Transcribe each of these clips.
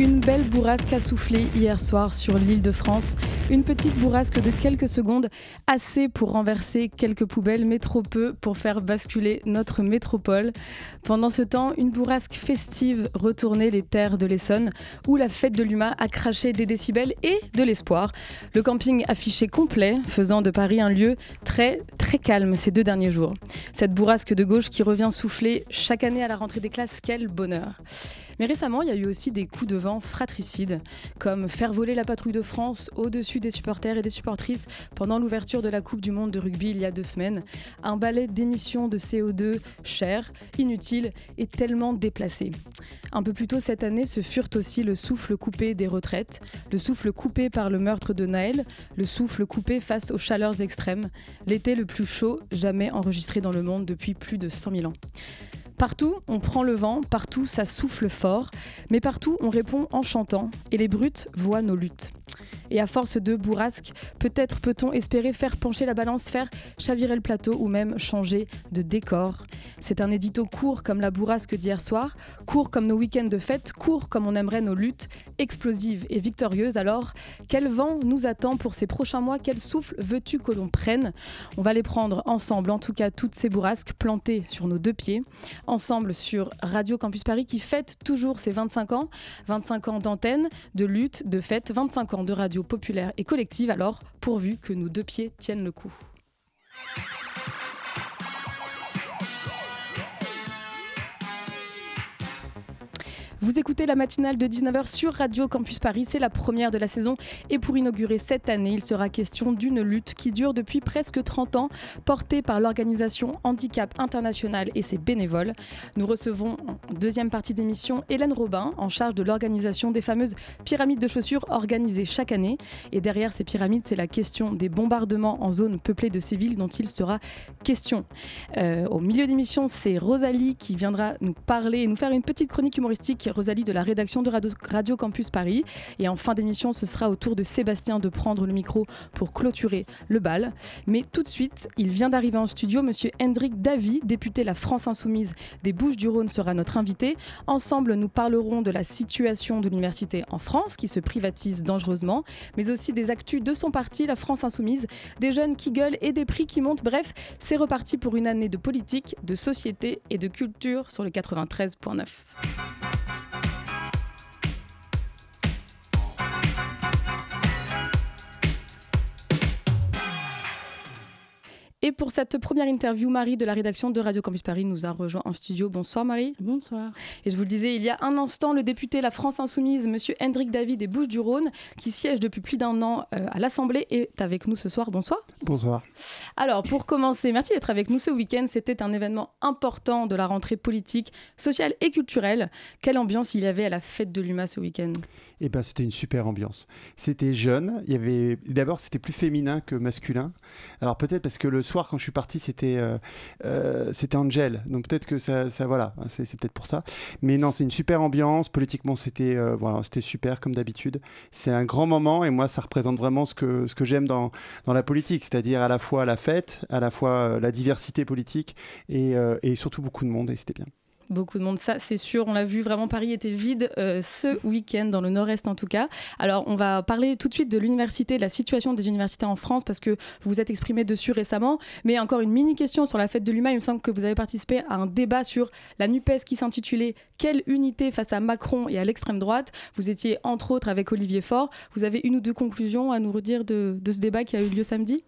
Une belle bourrasque a soufflé hier soir sur l'île de France. Une petite bourrasque de quelques secondes, assez pour renverser quelques poubelles, mais trop peu pour faire basculer notre métropole. Pendant ce temps, une bourrasque festive retournait les terres de l'Essonne, où la fête de l'UMA a craché des décibels et de l'espoir. Le camping affiché complet, faisant de Paris un lieu très, très calme ces deux derniers jours. Cette bourrasque de gauche qui revient souffler chaque année à la rentrée des classes, quel bonheur. Mais récemment, il y a eu aussi des coups de vent fratricides, comme faire voler la patrouille de France au-dessus des supporters et des supportrices pendant l'ouverture de la Coupe du Monde de rugby il y a deux semaines. Un balai d'émissions de CO2 cher, inutile et tellement déplacé. Un peu plus tôt cette année, ce furent aussi le souffle coupé des retraites, le souffle coupé par le meurtre de Naël, le souffle coupé face aux chaleurs extrêmes, l'été le plus chaud jamais enregistré dans le monde depuis plus de 100 000 ans. Partout, on prend le vent, partout, ça souffle fort, mais partout, on répond en chantant, et les brutes voient nos luttes. Et à force de bourrasque, peut-être peut-on espérer faire pencher la balance, faire chavirer le plateau ou même changer de décor. C'est un édito court comme la bourrasque d'hier soir, court comme nos week-ends de fête, court comme on aimerait nos luttes, explosives et victorieuses. Alors, quel vent nous attend pour ces prochains mois? Quel souffle veux-tu que l'on prenne? On va les prendre ensemble, en tout cas toutes ces bourrasques plantées sur nos deux pieds, ensemble sur Radio Campus Paris qui fête toujours ses 25 ans, 25 ans d'antenne, de lutte, de fête, 25 ans de radio populaire et collective, alors pourvu que nos deux pieds tiennent le coup. Vous écoutez la matinale de 19h sur Radio Campus Paris, c'est la première de la saison et pour inaugurer cette année, il sera question d'une lutte qui dure depuis presque 30 ans, portée par l'organisation Handicap International et ses bénévoles. Nous recevons en deuxième partie d'émission Hélène Robin, en charge de l'organisation des fameuses pyramides de chaussures organisées chaque année. Et derrière ces pyramides, c'est la question des bombardements en zone peuplée de civils dont il sera question. Euh, au milieu d'émission, c'est Rosalie qui viendra nous parler et nous faire une petite chronique humoristique Rosalie de la rédaction de Radio, Campus Paris. Et en fin d'émission, ce sera au tour de Sébastien de prendre le micro pour clôturer le bal. Mais tout de suite, il vient d'arriver en studio. Monsieur Hendrik Davy, député La France Insoumise des Bouches-du-Rhône, sera notre invité. Ensemble, nous parlerons de la situation de l'université en France qui se privatise dangereusement, mais aussi des actus de son parti, La France Insoumise, des jeunes qui gueulent et des prix qui montent. Bref, c'est reparti pour une année de politique, de société et de culture sur le 93.9. Et pour cette première interview, Marie de la rédaction de Radio Campus Paris nous a rejoint en studio. Bonsoir Marie. Bonsoir. Et je vous le disais, il y a un instant, le député La France Insoumise, Monsieur Hendrik David des Bouches-du-Rhône, qui siège depuis plus d'un an euh, à l'Assemblée, est avec nous ce soir. Bonsoir. Bonsoir. Alors, pour commencer, merci d'être avec nous ce week-end. C'était un événement important de la rentrée politique, sociale et culturelle. Quelle ambiance il y avait à la fête de l'UMA ce week-end? Eh ben, c'était une super ambiance. C'était jeune. Il y avait d'abord c'était plus féminin que masculin. Alors peut-être parce que le soir quand je suis parti c'était euh, euh, c'était Angel. Donc peut-être que ça, ça voilà c'est, peut-être pour ça. Mais non c'est une super ambiance. Politiquement c'était euh, voilà c'était super comme d'habitude. C'est un grand moment et moi ça représente vraiment ce que ce que j'aime dans dans la politique, c'est-à-dire à la fois la fête, à la fois la diversité politique et, et surtout beaucoup de monde et c'était bien. Beaucoup de monde, ça c'est sûr. On l'a vu, vraiment Paris était vide euh, ce week-end, dans le nord-est en tout cas. Alors on va parler tout de suite de l'université, de la situation des universités en France, parce que vous vous êtes exprimé dessus récemment. Mais encore une mini question sur la fête de l'UMA. Il me semble que vous avez participé à un débat sur la NUPES qui s'intitulait Quelle unité face à Macron et à l'extrême droite? Vous étiez entre autres avec Olivier Faure. Vous avez une ou deux conclusions à nous redire de, de ce débat qui a eu lieu samedi?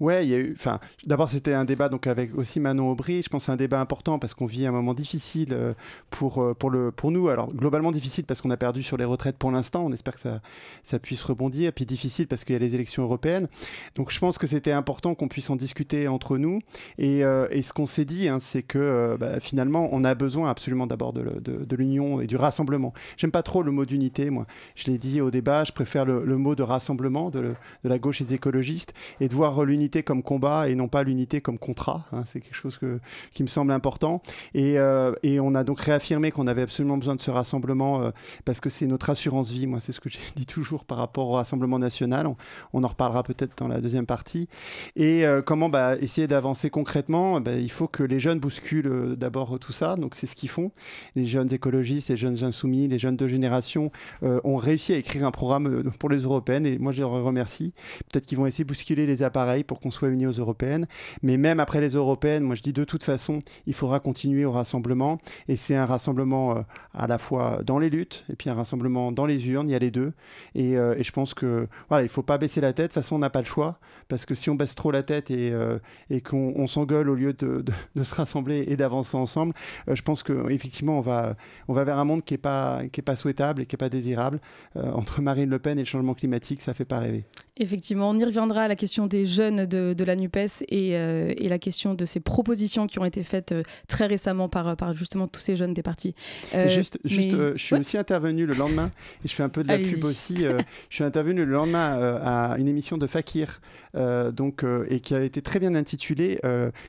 Ouais, il y a eu. Enfin, d'abord c'était un débat donc avec aussi Manon Aubry. Je pense c'est un débat important parce qu'on vit un moment difficile euh, pour euh, pour le pour nous. Alors globalement difficile parce qu'on a perdu sur les retraites pour l'instant. On espère que ça ça puisse rebondir. Puis difficile parce qu'il y a les élections européennes. Donc je pense que c'était important qu'on puisse en discuter entre nous. Et, euh, et ce qu'on s'est dit, hein, c'est que bah, finalement on a besoin absolument d'abord de, de, l'union et du rassemblement. J'aime pas trop le mot d'unité. Moi, je l'ai dit au débat. Je préfère le, le mot de rassemblement de, de la gauche et des écologistes et de voir l'unité comme combat et non pas l'unité comme contrat. Hein. c'est quelque chose que, qui me semble important. Et, et on a donc réaffirmé qu'on avait absolument besoin de ce rassemblement parce que c'est notre assurance vie. Moi, c'est ce que j'ai dit toujours par rapport au Rassemblement national. On, en reparlera peut-être dans la deuxième partie. Et comment bah, essayer d'avancer concrètement bah, Il faut que les jeunes bousculent d'abord tout ça. Donc c'est ce qu'ils font. Les jeunes écologistes, les jeunes insoumis, les jeunes de génération ont réussi à écrire un programme pour les européennes. Et moi, je les remercie. Peut-être qu'ils vont essayer de bousculer les appareils pour qu'on soit unis aux européennes. Mais même après les européennes, moi, je dis de toute façon, il faudra continuer au rassemblement. Et c'est un rassemblement euh, à la fois dans les luttes et puis un rassemblement dans les urnes. Il y a les deux. Et, euh, et je pense que voilà, il faut pas baisser la tête. De toute façon, on n'a pas le choix parce que si on baisse trop la tête et, euh, qu'on s'engueule au lieu de, se rassembler et d'avancer ensemble, je pense qu'effectivement, on va, on va vers un monde qui n'est pas, qui est pas souhaitable et qui n'est pas désirable. entre Marine Le Pen et le changement climatique, ça fait pas rêver. Effectivement, on y reviendra à la question des jeunes de, de la NUPES et, euh, et, la question de ces propositions qui ont été faites euh, très récemment par, par, justement tous ces jeunes des partis. Euh, juste, juste je suis aussi intervenu le lendemain, et je fais un peu de la pub aussi, je suis intervenu le lendemain à une émission de Fakir, donc, et qui a été très bien intitulée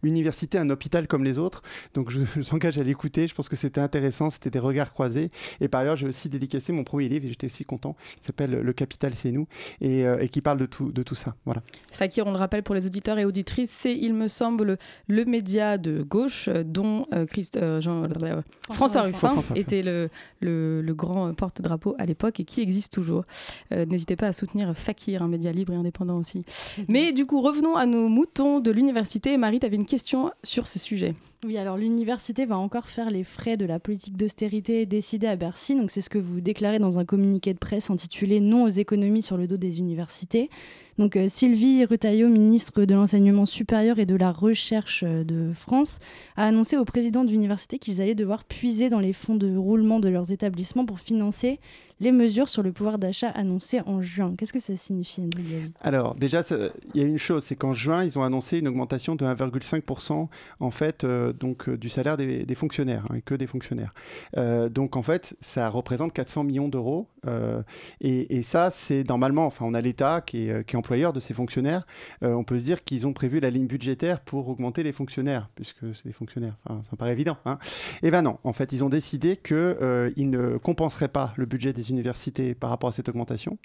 L'université, un hôpital comme les autres. Donc je, je s'engage à l'écouter, je pense que c'était intéressant, c'était des regards croisés. Et par ailleurs, j'ai aussi dédicacé mon premier livre, et j'étais aussi content, qui s'appelle Le Capital, c'est nous, et, et qui parle de tout, de tout ça. Voilà. Fakir, on le rappelle pour les auditeurs et auditrices, c'est, il me semble, le média de gauche dont euh, Christ, euh, Jean, euh, François, Ruffin était le, le, grand porte-drapeau à l'époque et qui existe toujours. N'hésitez pas à soutenir Fakir, un média libre et indépendant aussi. Mais du coup, revenons à nos moutons de l'université. Marie, tu avais une question sur ce sujet. Oui, alors l'université va encore faire les frais de la politique d'austérité décidée à Bercy. Donc c'est ce que vous déclarez dans un communiqué de presse intitulé Non aux économies sur le dos des universités. Donc euh, Sylvie Retailleau, ministre de l'enseignement supérieur et de la recherche euh, de France, a annoncé au président de l'université qu'ils allaient devoir puiser dans les fonds de roulement de leurs établissements pour financer les mesures sur le pouvoir d'achat annoncées en juin. Qu'est-ce que ça signifie, Alors, déjà, il y a une chose, c'est qu'en juin, ils ont annoncé une augmentation de 1,5% en fait, euh, donc, euh, du salaire des, fonctionnaires, hein, et que des fonctionnaires. Euh, donc, en fait, ça représente 400 millions d'euros. Et, ça, c'est normalement, enfin, on a l'État qui est, est, employeur de ces fonctionnaires. on peut se dire qu'ils ont prévu la ligne budgétaire pour augmenter les fonctionnaires, puisque c'est des fonctionnaires. Enfin, ça me paraît évident. Hein. Et eh ben non, en fait, ils ont décidé qu'ils ne compenseraient pas le budget des universités par rapport à cette augmentation.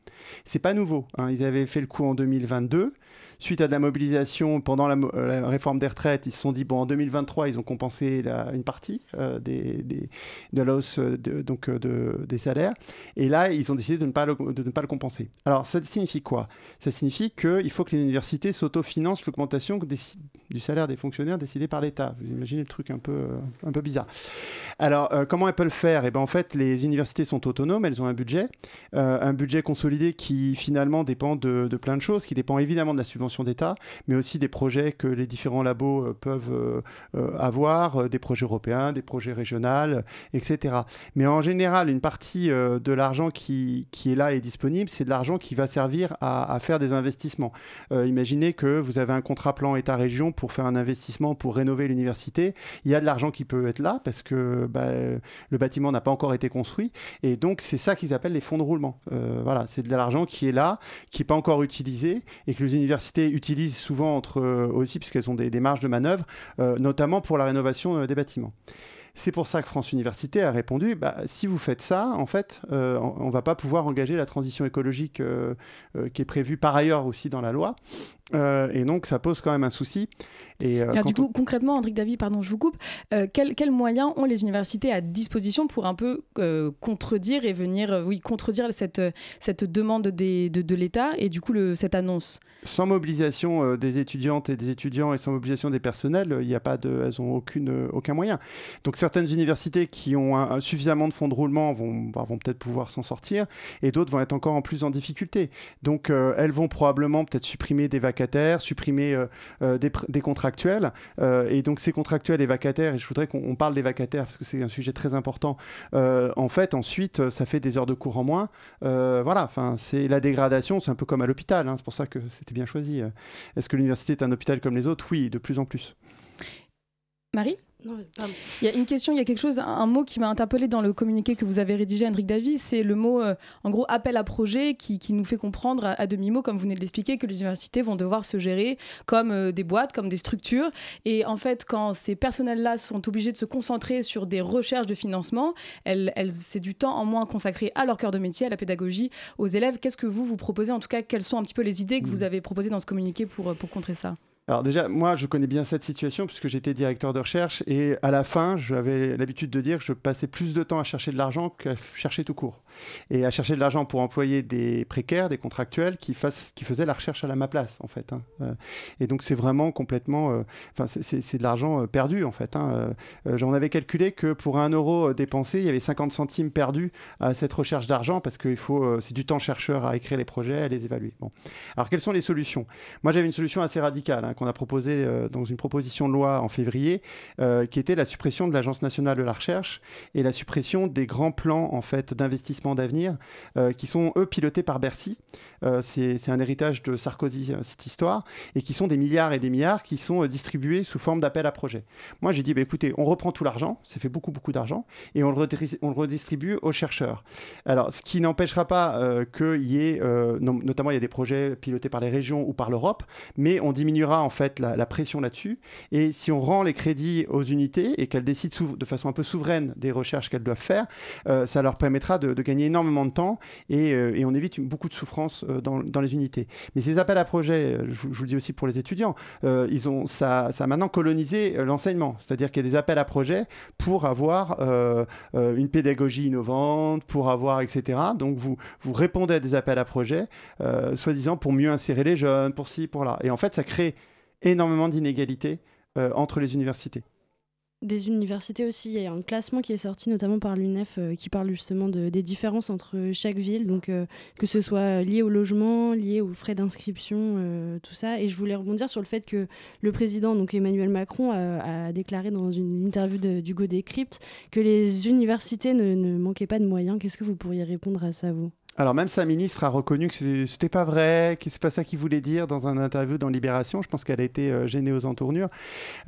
C'est pas nouveau. Hein. Ils avaient fait le coup en 2022 suite à de la mobilisation pendant la, réforme des retraites, ils se sont dit, bon, en 2023, ils ont compensé une partie euh, de la hausse donc, euh, de, des salaires. Et là, ils ont décidé de ne, pas le, de ne pas le compenser. Alors, ça signifie quoi? Ça signifie qu'il faut que les universités s'autofinancent l'augmentation du salaire des fonctionnaires décidé par l'État. Vous imaginez le truc un peu, un peu bizarre. Alors, euh, comment elles peuvent le faire? Eh ben, En fait, les universités sont autonomes, elles ont un budget, un budget consolidé qui finalement dépend de, de plein de choses, qui dépend évidemment de la subvention d'État, mais aussi des projets que les différents labos euh, peuvent euh, euh, avoir, des projets européens, des projets régionaux, etc. Mais en général, une partie de l'argent qui, qui, est là et disponible, c'est de l'argent qui va servir à, faire des investissements. imaginez que vous avez un contrat plan État-région pour faire un investissement pour rénover l'université. Il y a de l'argent qui peut être là parce que bah, le bâtiment n'a pas encore été construit. Et donc, c'est ça qu'ils appellent les fonds de roulement. voilà, c'est de l'argent qui est là, qui n'est pas encore utilisé et que les universités utilisent souvent entre, euh, aussi, puisqu'elles ont des, marges de manœuvre, euh, notamment pour la rénovation euh, des bâtiments. C'est pour ça que France Université a répondu bah, si vous faites ça, en fait, on ne va pas pouvoir engager la transition écologique qui est prévue par ailleurs aussi dans la loi. et donc, ça pose quand même un souci. Et, euh, du coup, concrètement, Andric David, pardon, je vous coupe, euh, quels, moyens ont les universités à disposition pour un peu euh, contredire et venir, oui, contredire cette, cette demande des, de, de l'État et du coup le, cette annonce? Sans mobilisation des étudiantes et des étudiants et sans mobilisation des personnels, il n'y a pas de, elles n'ont aucune, aucun moyen. Donc certaines universités qui ont suffisamment de fonds de roulement vont, bah, vont peut-être pouvoir s'en sortir et d'autres vont être encore en plus en difficulté. Donc elles vont probablement peut-être supprimer des vacataires, supprimer des, des contrats contractuels. Euh, et donc ces contractuels et vacataires, et je voudrais qu'on parle des vacataires parce que c'est un sujet très important. Euh, en fait, ensuite, ça fait des heures de cours en moins. Euh, voilà, c'est la dégradation, c'est un peu comme à l'hôpital. Hein, c'est pour ça que c'était bien choisi. Est-ce que l'université est un hôpital comme les autres? Oui, de plus en plus. Marie? Il y a une question, il y a quelque chose, un mot qui m'a interpellé dans le communiqué que vous avez rédigé, Hendrik Davy, c'est le mot, euh, en gros, appel à projet, qui, nous fait comprendre à, demi-mot, comme vous venez de l'expliquer, que les universités vont devoir se gérer comme euh, des boîtes, comme des structures. Et en fait, quand ces personnels-là sont obligés de se concentrer sur des recherches de financement, elles, c'est du temps en moins consacré à leur cœur de métier, à la pédagogie, aux élèves. Qu'est-ce que vous, vous proposez? En tout cas, quelles sont un petit peu les idées que vous mmh. avez proposées dans ce communiqué pour, pour contrer ça? Alors déjà, moi, je connais bien cette situation puisque j'étais directeur de recherche et à la fin, j'avais l'habitude de dire que je passais plus de temps à chercher de l'argent qu'à chercher tout court. Et à chercher de l'argent pour employer des précaires, des contractuels qui, fassent, qui faisaient la recherche à ma place, en fait. Hein. Euh, et donc, c'est vraiment complètement... Euh, enfin, c'est de l'argent euh, perdu, en fait. Hein. J'en avais calculé que pour un euro dépensé, il y avait 50 centimes perdus à cette recherche d'argent parce que c'est du temps chercheur à écrire les projets, à les évaluer. Bon. Alors, quelles sont les solutions? Moi, j'avais une solution assez radicale. Hein qu'on a proposé euh, dans une proposition de loi en février, euh, qui était la suppression de l'Agence nationale de la recherche et la suppression des grands plans d'investissement d'avenir, euh, qui sont eux pilotés par Bercy. C'est un héritage de Sarkozy cette histoire et qui sont des milliards et des milliards qui sont distribués sous forme d'appel à projet. Moi j'ai dit bah, écoutez, on reprend tout l'argent, ça fait beaucoup beaucoup d'argent et on le, redistribue aux chercheurs. Alors ce qui n'empêchera pas qu'il y ait, notamment il y a des projets pilotés par les régions ou par l'Europe, mais on diminuera en fait la, pression là-dessus. Et si on rend les crédits aux unités et qu'elles décident de façon un peu souveraine des recherches qu'elles doivent faire, euh, ça leur permettra de, gagner énormément de temps et, euh, on évite beaucoup de souffrance euh, dans, les unités. Mais ces appels à projets, je, vous le dis aussi pour les étudiants, ils ont, ça, a maintenant colonisé l'enseignement. C'est-à-dire qu'il y a des appels à projets pour avoir une pédagogie innovante, pour avoir, etc. Donc vous, vous répondez à des appels à projets, soi-disant pour mieux insérer les jeunes, pour ci, pour là. Et en fait, ça crée énormément d'inégalités euh, entre les universités. Des universités aussi, il y a un classement qui est sorti notamment par l'UNEF euh, qui parle justement de, des différences entre chaque ville, donc euh, que ce soit lié au logement, lié aux frais d'inscription, tout ça. Et je voulais rebondir sur le fait que le président, donc Emmanuel Macron, a, déclaré dans une interview d'Hugo Décrypte que les universités ne manquaient pas de moyens. Qu'est-ce que vous pourriez répondre à ça, vous? Alors même sa ministre a reconnu que c'était pas vrai, que c'est pas ça qu'il voulait dire dans un interview dans Libération. Je pense qu'elle a été euh, gênée aux entournures.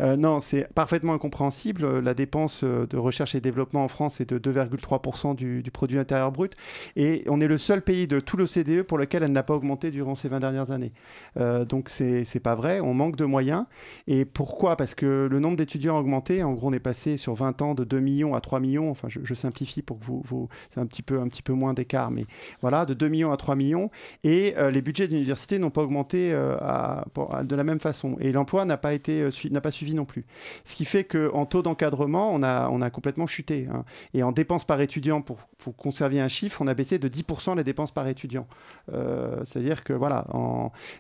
Euh, non, c'est parfaitement incompréhensible. La dépense euh, de recherche et développement en France est de 2,3% du, produit intérieur brut, et on est le seul pays de tout l'OCDE pour lequel elle n'a pas augmenté durant ces 20 dernières années. donc c'est pas vrai. On manque de moyens. Et pourquoi? Parce que le nombre d'étudiants a augmenté. En gros, on est passé sur 20 ans de 2 millions à 3 millions. Enfin, je, simplifie pour que vous, vous c'est un petit peu un petit peu moins d'écart, mais voilà, de 2 millions à 3 millions, et euh, les budgets d'université n'ont pas augmenté euh, de la même façon. Et l'emploi n'a pas, euh, pas suivi non plus. Ce qui fait qu'en taux d'encadrement, on a, on a complètement chuté. Hein. Et en dépenses par étudiant, pour, conserver un chiffre, on a baissé de 10% les dépenses par étudiant. C'est-à-dire que, voilà.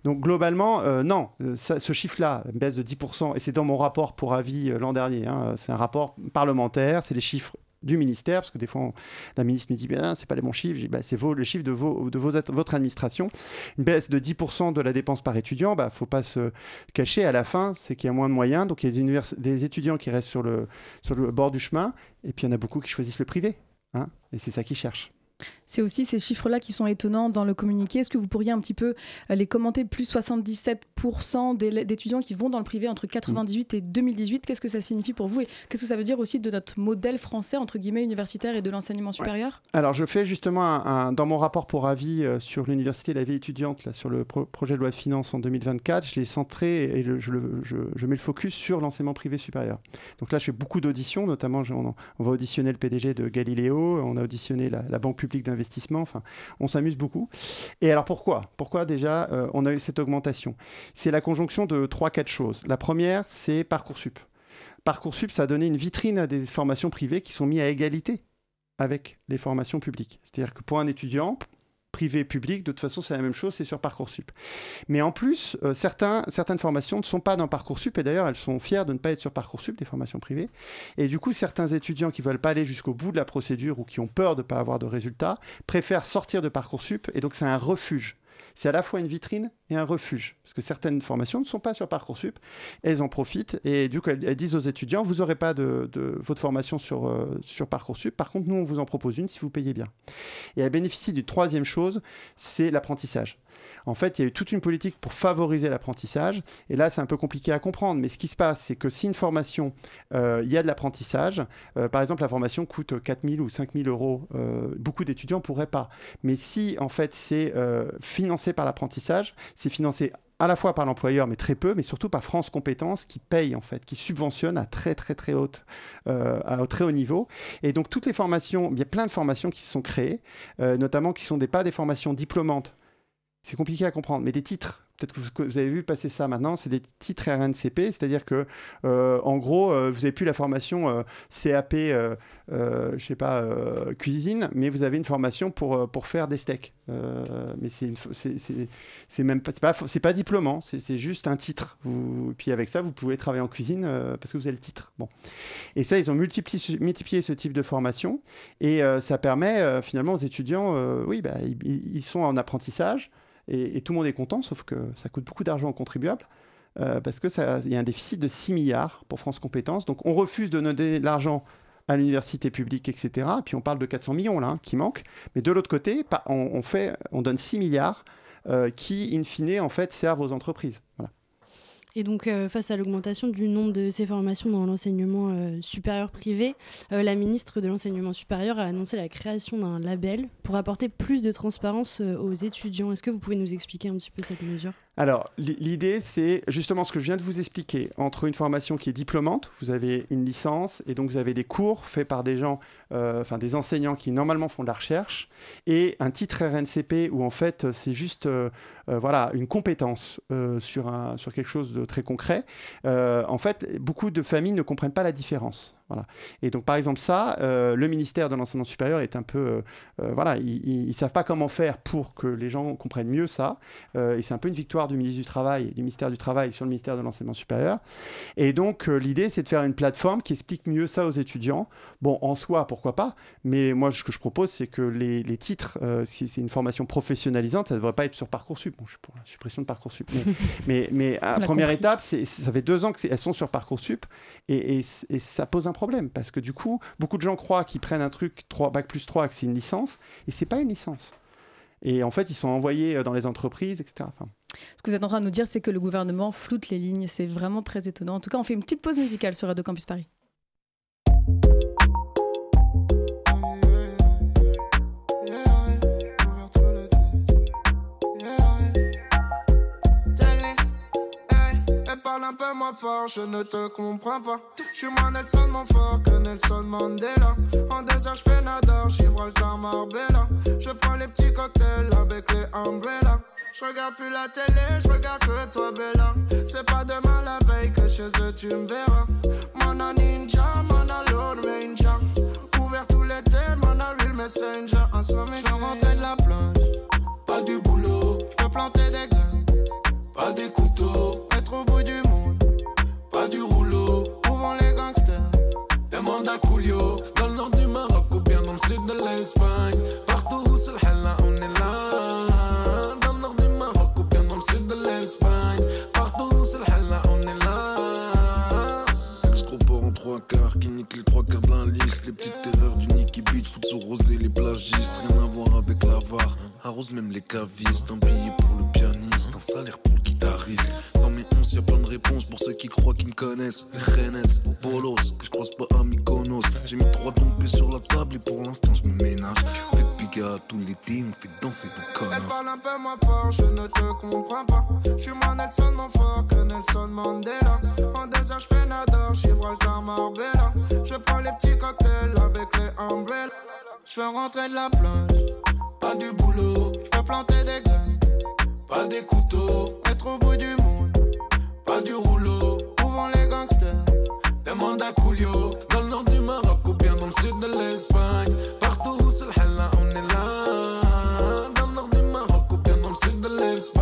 Donc, globalement, non, ce chiffre-là, baisse de 10%, et c'est dans mon rapport pour avis l'an dernier, hein, c'est un rapport parlementaire, c'est les chiffres du ministère, parce que des fois, la ministre me dit, ben, c'est pas les bons chiffres, bah, c'est le chiffre de, vos, de votre administration. Une baisse de 10% de la dépense par étudiant, bah, faut pas se cacher, à la fin, c'est qu'il y a moins de moyens, donc il y a des, des, étudiants qui restent sur le, sur le bord du chemin, et puis il y en a beaucoup qui choisissent le privé, hein, et c'est ça qu'ils cherchent. C'est aussi ces chiffres-là qui sont étonnants dans le communiqué. Est-ce que vous pourriez un petit peu euh, les commenter? Plus 77% d'étudiants qui vont dans le privé entre 98 et 2018. Qu'est-ce que ça signifie pour vous? Et qu'est-ce que ça veut dire aussi de notre modèle français, entre guillemets, universitaire et de l'enseignement supérieur? Alors, je fais justement un, dans mon rapport pour avis euh, sur l'université et la vie étudiante, là, sur le projet de loi de finances en 2024, je l'ai centré et je, je, mets le focus sur l'enseignement privé supérieur. Donc là, je fais beaucoup d'auditions, notamment on, on, va auditionner le PDG de Galiléo, on a auditionné la, la Banque publique d'investissement. On s'amuse beaucoup. Et alors pourquoi? Pourquoi déjà euh, on a eu cette augmentation? C'est la conjonction de trois, quatre choses. La première, c'est Parcoursup. Parcoursup, ça a donné une vitrine à des formations privées qui sont mises à égalité avec les formations publiques. C'est-à-dire que pour un étudiant, privé public, de toute façon, c'est la même chose, c'est sur Parcoursup. Mais en plus, euh, certains, certaines formations ne sont pas dans Parcoursup, et d'ailleurs, elles sont fières de ne pas être sur Parcoursup, des formations privées. Et du coup, certains étudiants qui veulent pas aller jusqu'au bout de la procédure ou qui ont peur de ne pas avoir de résultats, préfèrent sortir de Parcoursup, et donc c'est un refuge c'est à la fois une vitrine et un refuge. Parce que certaines formations ne sont pas sur Parcoursup, elles en profitent et du coup elles, disent aux étudiants, vous n'aurez pas de, votre formation sur, euh, sur Parcoursup, par contre nous on vous en propose une si vous payez bien. Et elles bénéficient d'une troisième chose, c'est l'apprentissage. En fait, il y a eu toute une politique pour favoriser l'apprentissage. Et là, c'est un peu compliqué à comprendre. Mais ce qui se passe, c'est que si une formation, euh, il y a de l'apprentissage, euh, par exemple, la formation coûte 4 000 ou 5 000 euros, euh, beaucoup d'étudiants ne pourraient pas. Mais si, en fait, c'est financé par l'apprentissage, c'est financé à la fois par l'employeur, mais très peu, mais surtout par France Compétences qui paye en fait, qui subventionne à très très très haut niveau. Et donc toutes les formations, il y a plein de formations qui se sont créées, notamment qui sont des pas des formations diplômantes. C'est compliqué à comprendre, mais des titres peut-être que vous, avez vu passer ça maintenant, c'est des titres RNCP, c'est-à-dire que, euh, en gros, euh, vous n'avez plus la formation euh, CAP, je sais pas, cuisine, mais vous avez une formation pour, pour faire des steaks. mais c'est même pas, pas, pas diplômant, c'est juste un titre. Vous, puis avec ça, vous pouvez travailler en cuisine parce que vous avez le titre. Bon. Et ça, ils ont multiplié, multiplié ce type de formation et ça permet finalement aux étudiants, oui, bah, ils sont en apprentissage et, tout le monde est content, sauf que ça coûte beaucoup d'argent aux contribuables. Euh, parce qu'il y a un déficit de 6 milliards pour France Compétences. Donc on refuse de donner de l'argent à l'université publique, etc. Puis on parle de 400 millions là, hein, qui manquent. Mais de l'autre côté, on, fait, on donne 6 milliards euh, qui, in fine, en fait, servent aux entreprises. Voilà. Et donc, euh, face à l'augmentation du nombre de ces formations dans l'enseignement euh, supérieur privé, euh, la ministre de l'Enseignement supérieur a annoncé la création d'un label pour apporter plus de transparence aux étudiants. Est-ce que vous pouvez nous expliquer un petit peu cette mesure? Alors, l'idée, c'est justement ce que je viens de vous expliquer. Entre une formation qui est diplômante, vous avez une licence, et donc vous avez des cours faits par des gens, enfin des enseignants qui normalement font de la recherche, et un titre RNCP où en fait c'est juste voilà, une compétence sur, sur quelque chose de très concret, euh, en fait, beaucoup de familles ne comprennent pas la différence. Voilà. Et donc, par exemple, ça, euh, le ministère de l'enseignement supérieur est un peu. Euh, euh, voilà, ils ne savent pas comment faire pour que les gens comprennent mieux ça. et c'est un peu une victoire du ministre du Travail, du ministère du Travail sur le ministère de l'enseignement supérieur. Et donc, l'idée, c'est de faire une plateforme qui explique mieux ça aux étudiants. Bon, en soi, pourquoi pas. Mais moi, ce que je propose, c'est que les, les titres, si c'est une formation professionnalisante, ça ne devrait pas être sur Parcoursup. Bon, je suis pour la suppression de Parcoursup. Mais, mais, mais première étape, ça fait deux ans qu'elles sont sur Parcoursup. Et, et, et ça pose un problème parce que du coup, beaucoup de gens croient qu'ils prennent un truc 3, bac plus 3 que c'est une licence et c'est pas une licence. Et en fait, ils sont envoyés euh, dans les entreprises, etc. Enfin, ce que vous êtes en train de nous dire, c'est que le gouvernement floute les lignes. C'est vraiment très étonnant. En tout cas, on fait une petite pause musicale sur Radio Campus Paris. Un peu moins fort, je ne te comprends pas. Je suis moins Nelson fort que Nelson Mandela. En désert, je fais nadar, Gibraltar, Marbella. Je prends les petits cocktails avec les umbrellas. Je regarde plus la télé, je regarde que toi, Bella. C'est pas demain la veille que chez eux tu me verras. Mana ninja, mana Lord Ranger. Ouvert tout l'été, mana real messenger. Un sommet, je rentrer de la plage. Pas du boulot, je peux planter des graines. Pas des couteaux, du rouleau. Où les gangsters Demande à Coolio. Dans le nord du Maroc ou bien dans le sud de l'Espagne. Partout où c'est le on est là. Dans le nord du Maroc ou bien dans le sud de l'Espagne. Partout où c'est le on est là. Ex-gros en trois quarts qui nique les trois quarts de la liste. Les petites erreurs du Nicky Beach, foot sous rosé, les plagistes. Rien à voir avec la VAR. Arrose même les cavistes. Un billet pour le pianiste, un salaire pour le guitariste. Dans mes onces, y'a plein de réponses pour ceux qui croient qu'ils me connaissent. Rennes, Bolos, que je croise pas à Mykonos. J'ai mis trois tombées sur la table et pour l'instant je me ménage. Avec Piga, tous les on fait danser vos connasses. Elle parle un peu moins fort, je ne te comprends pas. Je suis moins Nelson, mon fort que Nelson Mandela. En désert, je fais nadar, Gibraltar, Marbella. Je prends les petits cocktails avec les umbrellas. Je fais rentrer de la plage, pas du boulot. Je fais planter des graines, pas des couteaux. Être au bout du monde, pas du rouleau. Où vont les gangsters Demande à Coolio. Dans le nord du Maroc ou bien dans le sud de l'Espagne. Partout où c'est le on est là. Dans le nord du Maroc ou bien dans le sud de l'Espagne.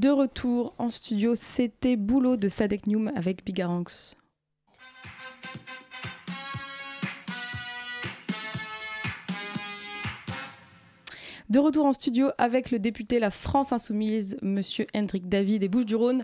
De retour en studio, c'était Boulot de Sadek Newm avec Bigaranx. De retour en studio avec le député La France Insoumise, Monsieur Hendrik David des Bouches-du-Rhône,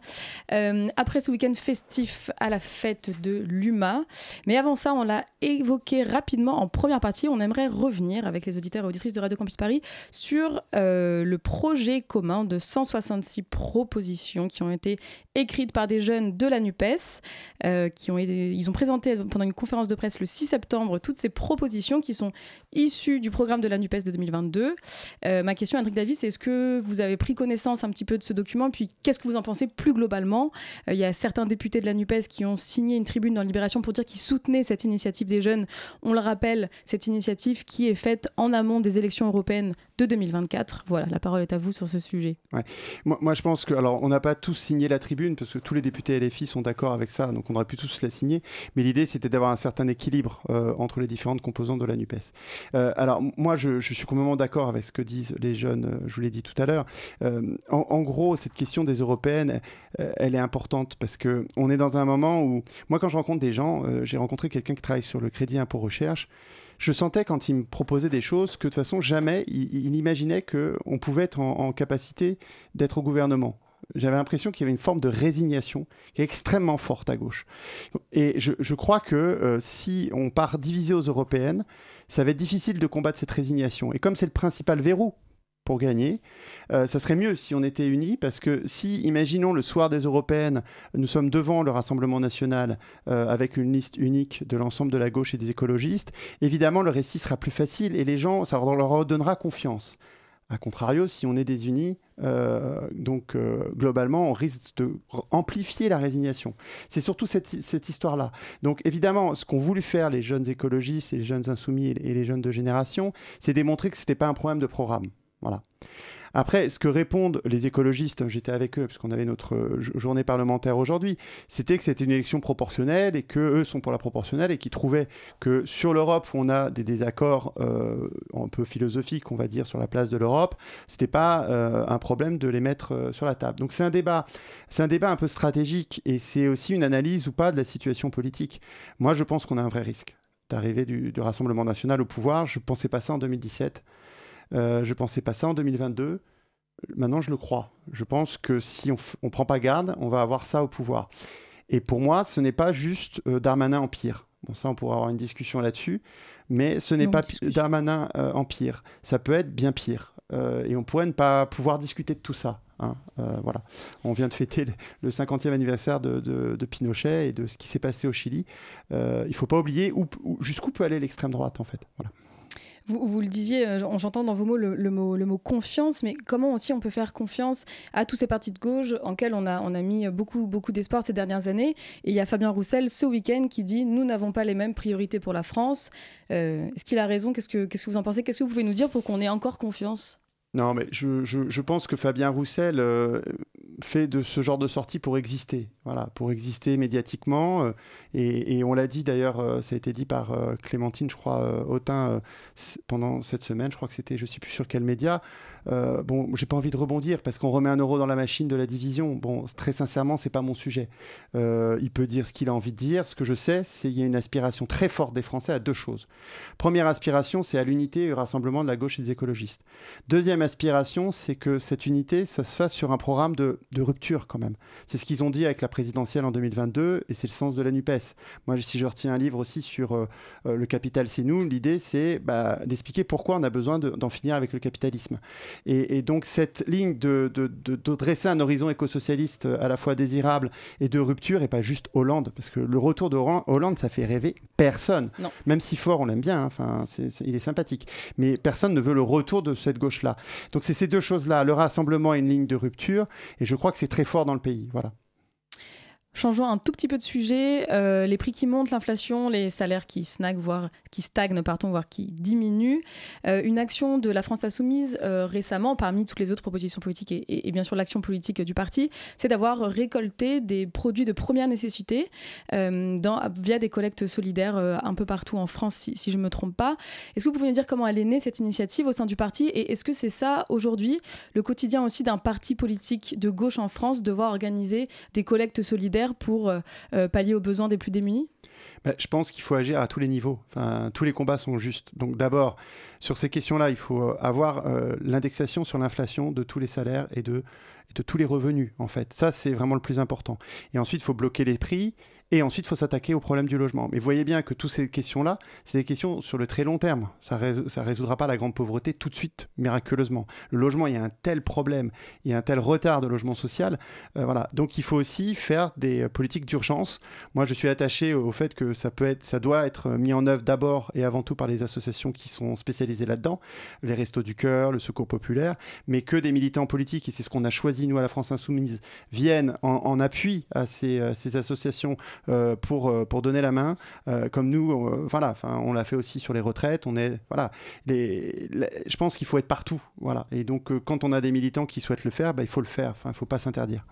euh, après ce week-end festif à la fête de l'UMA. Mais avant ça, on l'a évoqué rapidement en première partie. On aimerait revenir avec les auditeurs et auditrices de Radio Campus Paris sur euh, le projet commun de 166 propositions qui ont été écrites par des jeunes de la NUPES. Euh, qui ont ils ont présenté pendant une conférence de presse le 6 septembre toutes ces propositions qui sont issues du programme de la NUPES de 2022. Euh, ma question, Hendrik Davis, est-ce que vous avez pris connaissance un petit peu de ce document Puis qu'est-ce que vous en pensez plus globalement? Euh, Il y a certains députés de la NUPES qui ont signé une tribune dans Libération pour dire qu'ils soutenaient cette initiative des jeunes. On le rappelle, cette initiative qui est faite en amont des élections européennes de 2024. Voilà, la parole est à vous sur ce sujet. Moi, je pense que, alors, on n'a pas tous signé la tribune parce que tous les députés LFI sont d'accord avec ça, donc on aurait pu tous la signer. Mais l'idée, c'était d'avoir un certain équilibre euh, entre les différentes composantes de la NUPES. Euh, alors, moi, je, suis complètement d'accord avec ce que disent les jeunes, euh, je vous l'ai dit tout à l'heure. Euh, en, gros, cette question des européennes, elle est importante parce qu'on est dans un moment où, moi, quand je rencontre des gens, j'ai rencontré quelqu'un qui travaille sur le crédit impôt recherche je sentais quand il me proposait des choses que de toute façon, jamais il, il imaginait qu'on pouvait être en, capacité d'être au gouvernement. J'avais l'impression qu'il y avait une forme de résignation qui est extrêmement forte à gauche. Et je, crois que si on part divisé aux européennes, ça va être difficile de combattre cette résignation. Et comme c'est le principal verrou pour gagner. Euh, ça serait mieux si on était unis, parce que si, imaginons le soir des européennes, nous sommes devant le Rassemblement national euh, avec une liste unique de l'ensemble de la gauche et des écologistes, évidemment le récit sera plus facile et les gens, ça leur redonnera confiance. A contrario, si on est désunis, euh, donc euh, globalement, on risque de amplifier la résignation. C'est surtout cette, histoire-là. Donc évidemment, ce qu'ont voulu faire les jeunes écologistes, et les jeunes insoumis et les jeunes de génération, c'est démontrer que ce n'était pas un problème de programme. Voilà. Après, ce que répondent les écologistes, j'étais avec eux puisqu'on avait notre journée parlementaire aujourd'hui, c'était que c'était une élection proportionnelle et que eux sont pour la proportionnelle et qu'ils trouvaient que sur l'Europe où on a des désaccords euh, un peu philosophiques, on va dire, sur la place de l'Europe, c'était pas euh, un problème de les mettre euh, sur la table. Donc c'est un débat, c'est un débat un peu stratégique et c'est aussi une analyse ou pas de la situation politique. Moi, je pense qu'on a un vrai risque d'arriver du, du Rassemblement national au pouvoir. Je pensais pas ça en 2017. Euh, je pensais pas ça en 2022. Maintenant, je le crois. Je pense que si on ne prend pas garde, on va avoir ça au pouvoir. Et pour moi, ce n'est pas juste euh, Darmanin en pire. Bon, ça, on pourra avoir une discussion là-dessus. Mais ce n'est pas Darmanin euh, en pire. Ça peut être bien pire. Euh, et on pourrait ne pas pouvoir discuter de tout ça. Hein. Euh, voilà. On vient de fêter le, le 50e anniversaire de, de, de, Pinochet et de ce qui s'est passé au Chili. Euh, il ne faut pas oublier où, où, jusqu'où peut aller l'extrême droite, en fait. Voilà. Vous, le disiez, euh, j'entends dans vos mots le, mot confiance, mais comment aussi on peut faire confiance à tous ces partis de gauche en on a, mis beaucoup, beaucoup d'espoir ces dernières années. Et il y a Fabien Roussel ce week-end qui dit Nous n'avons pas les mêmes priorités pour la France. Euh, Est-ce qu'il a raison? Qu'est-ce que Qu'est-ce que vous en pensez? Qu'est-ce que vous pouvez nous dire pour qu'on ait encore confiance? Non, mais je, je, pense que Fabien Roussel euh, fait de ce genre de sortie pour exister, voilà, pour exister médiatiquement. Euh, et, on l'a dit d'ailleurs, euh, ça a été dit par Clémentine, je crois, Autain, pendant cette semaine, je crois que c'était, je ne sais plus sur quel média. Bon, j'ai pas envie de rebondir parce qu'on remet un euro dans la machine de la division. Bon, très sincèrement, c'est pas mon sujet. il peut dire ce qu'il a envie de dire. Ce que je sais, c'est qu'il y a une aspiration très forte des Français à deux choses. Première aspiration, c'est à l'unité et au rassemblement de la gauche et des écologistes. Deuxième aspiration, c'est que cette unité, ça se fasse sur un programme de, rupture quand même. C'est ce qu'ils ont dit avec la présidentielle en 2022 et c'est le sens de la NUPES. Moi, si je retiens un livre aussi sur euh, le capital, c'est nous, l'idée c'est bah, d'expliquer pourquoi on a besoin d'en de, finir avec le capitalisme. Et, et donc cette ligne de, de, de, dresser un horizon écosocialiste à la fois désirable et de rupture et pas juste Hollande, parce que le retour de Hollande, ça fait rêver personne. Non. Même si fort, on l'aime bien, hein, enfin, il est sympathique. Mais personne ne veut le retour de cette gauche-là. Donc c'est ces deux choses-là, le rassemblement et une ligne de rupture, et je crois que c'est très fort dans le pays. Voilà. Changeons un tout petit peu de sujet. Euh, les prix qui montent, l'inflation, les salaires qui voire qui stagnent, pardon, voire qui diminuent. Euh, une action de la France Insoumise euh, récemment, parmi toutes les autres propositions politiques et, bien sûr l'action politique du parti, c'est d'avoir récolté des produits de première nécessité via des collectes solidaires un peu partout en France, si, je ne me trompe pas. Est-ce que vous pouvez me dire comment elle est née, cette initiative, au sein du parti? Et est-ce que c'est ça, aujourd'hui, le quotidien aussi d'un parti politique de gauche en France, devoir organiser des collectes solidaires pour pallier aux besoins des plus démunis? Bah, je pense qu'il faut agir à tous les niveaux. Tous les combats sont justes. Donc d'abord, sur ces questions-là, il faut avoir l'indexation sur l'inflation de tous les salaires et de, et de tous les revenus, en fait. Ça, c'est vraiment le plus important. Et ensuite, il faut bloquer les prix et ensuite, il faut s'attaquer au problème du logement. Mais voyez bien que toutes ces questions-là, c'est des questions sur le très long terme. Ça ne résoudra pas la grande pauvreté tout de suite, miraculeusement. Le logement, il y a un tel problème, il y a un tel retard de logement social. Euh, voilà. Donc, il faut aussi faire des euh, politiques d'urgence. Moi, je suis attaché au fait que ça, peut être, ça doit être mis en œuvre d'abord et avant tout par les associations qui sont spécialisées là-dedans, les Restos du Cœur, le Secours Populaire, mais que des militants politiques, et c'est ce qu'on a choisi, nous, à la France Insoumise, viennent en, appui à ces associations euh, pour, euh, pour donner la main, euh, comme nous, voilà, on l'a fait aussi sur les retraites. On est, voilà, les, je pense qu'il faut être partout, voilà. Et donc, quand on a des militants qui souhaitent le faire, bah, il faut le faire. Enfin, il faut pas s'interdire.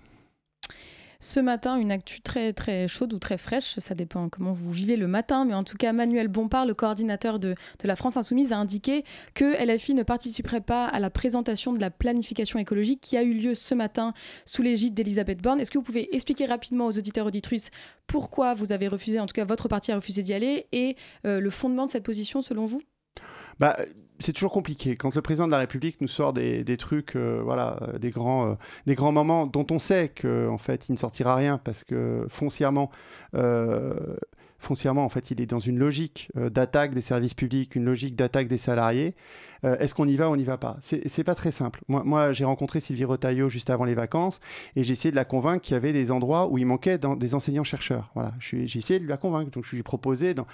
Ce matin, une actu très très chaude ou très fraîche, ça dépend comment vous vivez le matin, mais en tout cas, Manuel Bompard, le coordinateur de, de la France Insoumise, a indiqué que LFI ne participerait pas à la présentation de la planification écologique qui a eu lieu ce matin sous l'égide d'Elisabeth Borne. Est-ce que vous pouvez expliquer rapidement aux auditeurs auditrices pourquoi vous avez refusé, en tout cas votre parti a refusé d'y aller, et euh, le fondement de cette position selon vous? Bah, c'est toujours compliqué. Quand le président de la République nous sort des, trucs, euh, voilà, euh, des grands, euh, des grands moments dont on sait qu'en en fait, il ne sortira rien parce que foncièrement, foncièrement, en fait, il est dans une logique d'attaque des services publics, une logique d'attaque des salariés. Euh, est-ce qu'on y va ou on n'y va pas? C'est pas très simple. Moi, j'ai rencontré Sylvie Retailleau juste avant les vacances et j'ai essayé de la convaincre qu'il y avait des endroits où il manquait des enseignants-chercheurs. Voilà, j'ai essayé de la convaincre. Donc, je lui ai proposé, dans,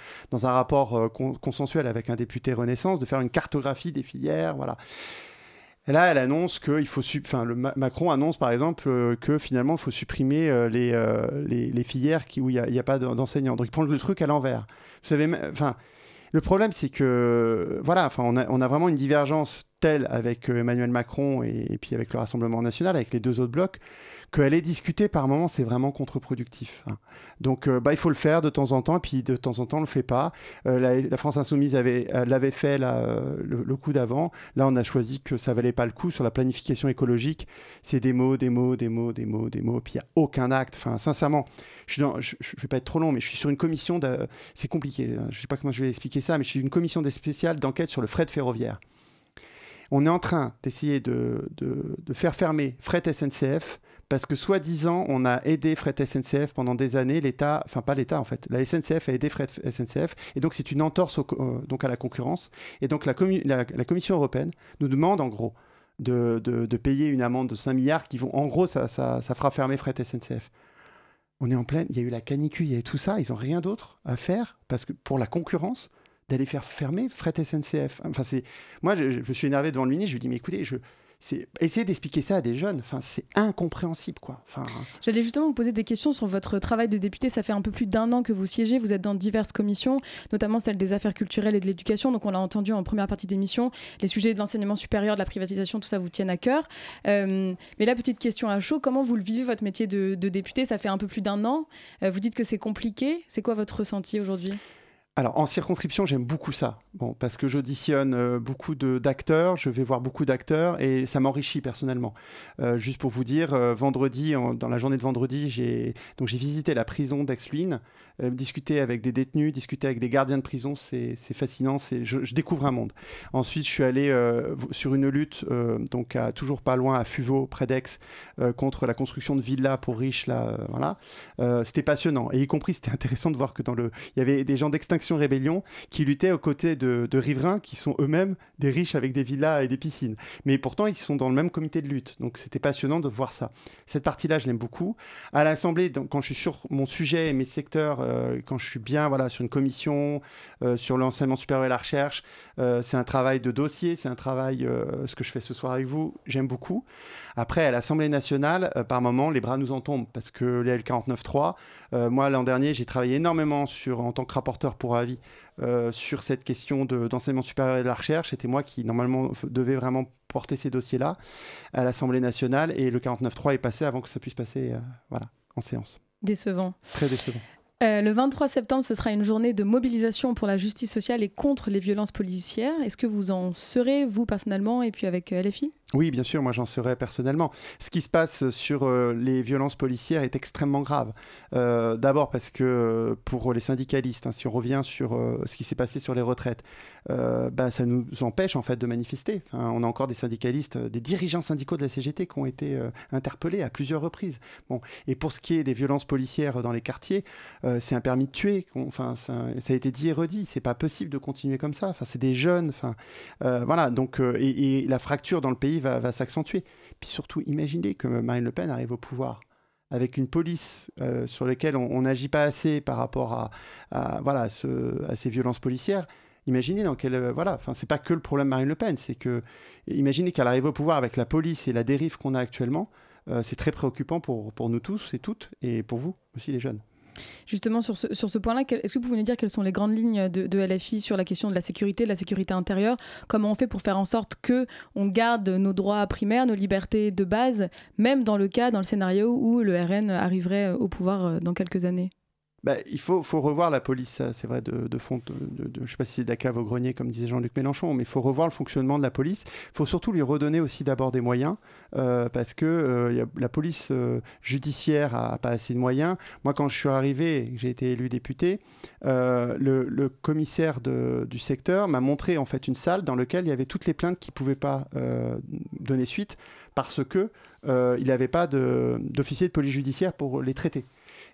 un rapport euh, consensuel avec un député Renaissance, de faire une cartographie des filières. Voilà. Et là, elle annonce que il faut, enfin, Macron annonce par exemple euh, que finalement il faut supprimer les, les, filières où il n'y a, pas d'enseignants. Donc il prend le truc à l'envers. Vous savez, enfin, le problème, c'est que, voilà, enfin, on a, on a, vraiment une divergence telle avec euh, Emmanuel Macron et, puis avec le Rassemblement national, avec les deux autres blocs, qu'elle est discutée par moments, c'est vraiment contre-productif. Hein. Donc, euh, bah, il faut le faire de temps en temps, et puis de temps en temps, on ne le fait pas. Euh, la, France Insoumise l'avait fait le, coup d'avant. Là, on a choisi que ça valait pas le coup sur la planification écologique. C'est des mots, des mots, des mots, des mots, des mots, puis il n'y a aucun acte. Enfin, sincèrement, je ne vais pas être trop long, mais je suis sur une commission, de, c'est compliqué, hein. je ne sais pas comment je vais expliquer ça, mais je suis une commission spéciale d'enquête sur le fret ferroviaire. On est en train d'essayer de, de, faire fermer fret SNCF parce que soi-disant, on a aidé Fret SNCF pendant des années, l'État, enfin pas l'État en fait, la SNCF a aidé Fret SNCF, et donc c'est une entorse euh, donc à la concurrence. Et donc la, Commission européenne nous demande en gros de, payer une amende de 5 milliards qui vont, en gros, ça, ça, fera fermer Fret SNCF on est en pleine, il y a eu la canicule, il y a eu tout ça, ils n'ont rien d'autre à faire parce que pour la concurrence, d'aller faire fermer Fret SNCF. Enfin, c'est moi, je, je, suis énervé devant le ministre, je lui dis mais écoutez, je, c'est essayer d'expliquer ça à des jeunes. Enfin, c'est incompréhensible, quoi. J'allais justement vous poser des questions sur votre travail de député. Ça fait un peu plus d'un an que vous siégez. Vous êtes dans diverses commissions, notamment celle des affaires culturelles et de l'éducation. Donc, on l'a entendu en première partie d'émission. Les sujets de l'enseignement supérieur, de la privatisation, tout ça vous tiennent à cœur. Euh, mais la petite question à chaud, comment vous le vivez votre métier de, député? Ça fait un peu plus d'un an. Euh, vous dites que c'est compliqué. C'est quoi votre ressenti aujourd'hui? Alors en circonscription, j'aime beaucoup ça. Bon, parce que j'auditionne euh, beaucoup d'acteurs, je vais voir beaucoup d'acteurs et ça m'enrichit personnellement. Euh, juste pour vous dire, euh, vendredi, dans la journée de vendredi, j'ai visité la prison d'Aix-Luynes, discuté avec des détenus, discuté avec des gardiens de prison, c'est fascinant, je, découvre un monde. Ensuite, je suis allé sur une lutte, donc toujours pas loin à Fuveau, près d'Aix, contre la construction de villas pour riches là, voilà. c'était passionnant et y compris c'était intéressant de voir que dans le, il y avait des gens d'extinction Rébellion qui luttaient aux côtés de, riverains qui sont eux-mêmes des riches avec des villas et des piscines. Mais pourtant, ils sont dans le même comité de lutte. Donc c'était passionnant de voir ça. Cette partie-là, je l'aime beaucoup. À l'Assemblée, quand je suis sur mon sujet et mes secteurs, euh, quand je suis bien voilà, sur une commission, euh, sur l'enseignement supérieur et la recherche, euh, c'est un travail de dossier, c'est un travail, ce que je fais ce soir avec vous, j'aime beaucoup. Après, à l'Assemblée nationale, par moment, les bras nous en tombent parce que les L49.3, moi, l'an dernier, j'ai travaillé énormément sur, en tant que rapporteur pour avis euh, sur cette question d'enseignement supérieur et de la recherche. C'était moi qui, normalement, devais vraiment porter ces dossiers-là à l'Assemblée nationale et le 49.3 est passé avant que ça puisse passer euh, voilà, en séance. Décevant. Très décevant. Euh, le 23 septembre, ce sera une journée de mobilisation pour la justice sociale et contre les violences policières. Est-ce que vous en serez, vous personnellement, et puis avec LFI Oui, bien sûr, moi j'en serais personnellement. Ce qui se passe sur euh, les violences policières est extrêmement grave. Euh, d'abord parce que euh, pour les syndicalistes, hein, si on revient sur ce qui s'est passé sur les retraites, bah, ça nous empêche en fait de manifester. on a encore des syndicalistes, des dirigeants syndicaux de la CGT qui ont été interpellés à plusieurs reprises. Bon. Et pour ce qui est des violences policières dans les quartiers, c'est un permis de tuer. Enfin, ça, a été dit et redit. C'est pas possible de continuer comme ça. Enfin, c'est des jeunes. Enfin, voilà. Donc, et, et la fracture dans le pays va, s'accentuer. Puis surtout, imaginez que Marine Le Pen arrive au pouvoir avec une police euh, sur laquelle on n'agit pas assez par rapport à, voilà, ces violences policières. Imaginez dans quel euh, voilà, enfin c'est pas que le problème Marine Le Pen, c'est que imaginez qu'elle arrive au pouvoir avec la police et la dérive qu'on a actuellement, euh, c'est très préoccupant pour, pour nous tous et toutes et pour vous aussi les jeunes. Justement, sur ce, point-là, est-ce que vous pouvez nous dire quelles sont les grandes lignes de, LFI sur la question de la sécurité, de la sécurité intérieure? Comment on fait pour faire en sorte que on garde nos droits primaires, nos libertés de base, même dans le cas, dans le scénario où le RN arriverait au pouvoir euh, dans quelques années? Bah, il faut, revoir la police, c'est vrai, de, fond. Je ne sais pas si c'est de au grenier, comme disait Jean-Luc Mélenchon, mais il faut revoir le fonctionnement de la police. Il faut surtout lui redonner aussi d'abord des moyens, euh, parce que euh, la police euh, judiciaire a pas assez de moyens. Moi, quand je suis arrivé, j'ai été élu député, le, commissaire du secteur m'a montré en fait une salle dans laquelle il y avait toutes les plaintes qui ne pouvaient pas donner suite parce que il n'avait pas d'officier de police judiciaire pour les traiter.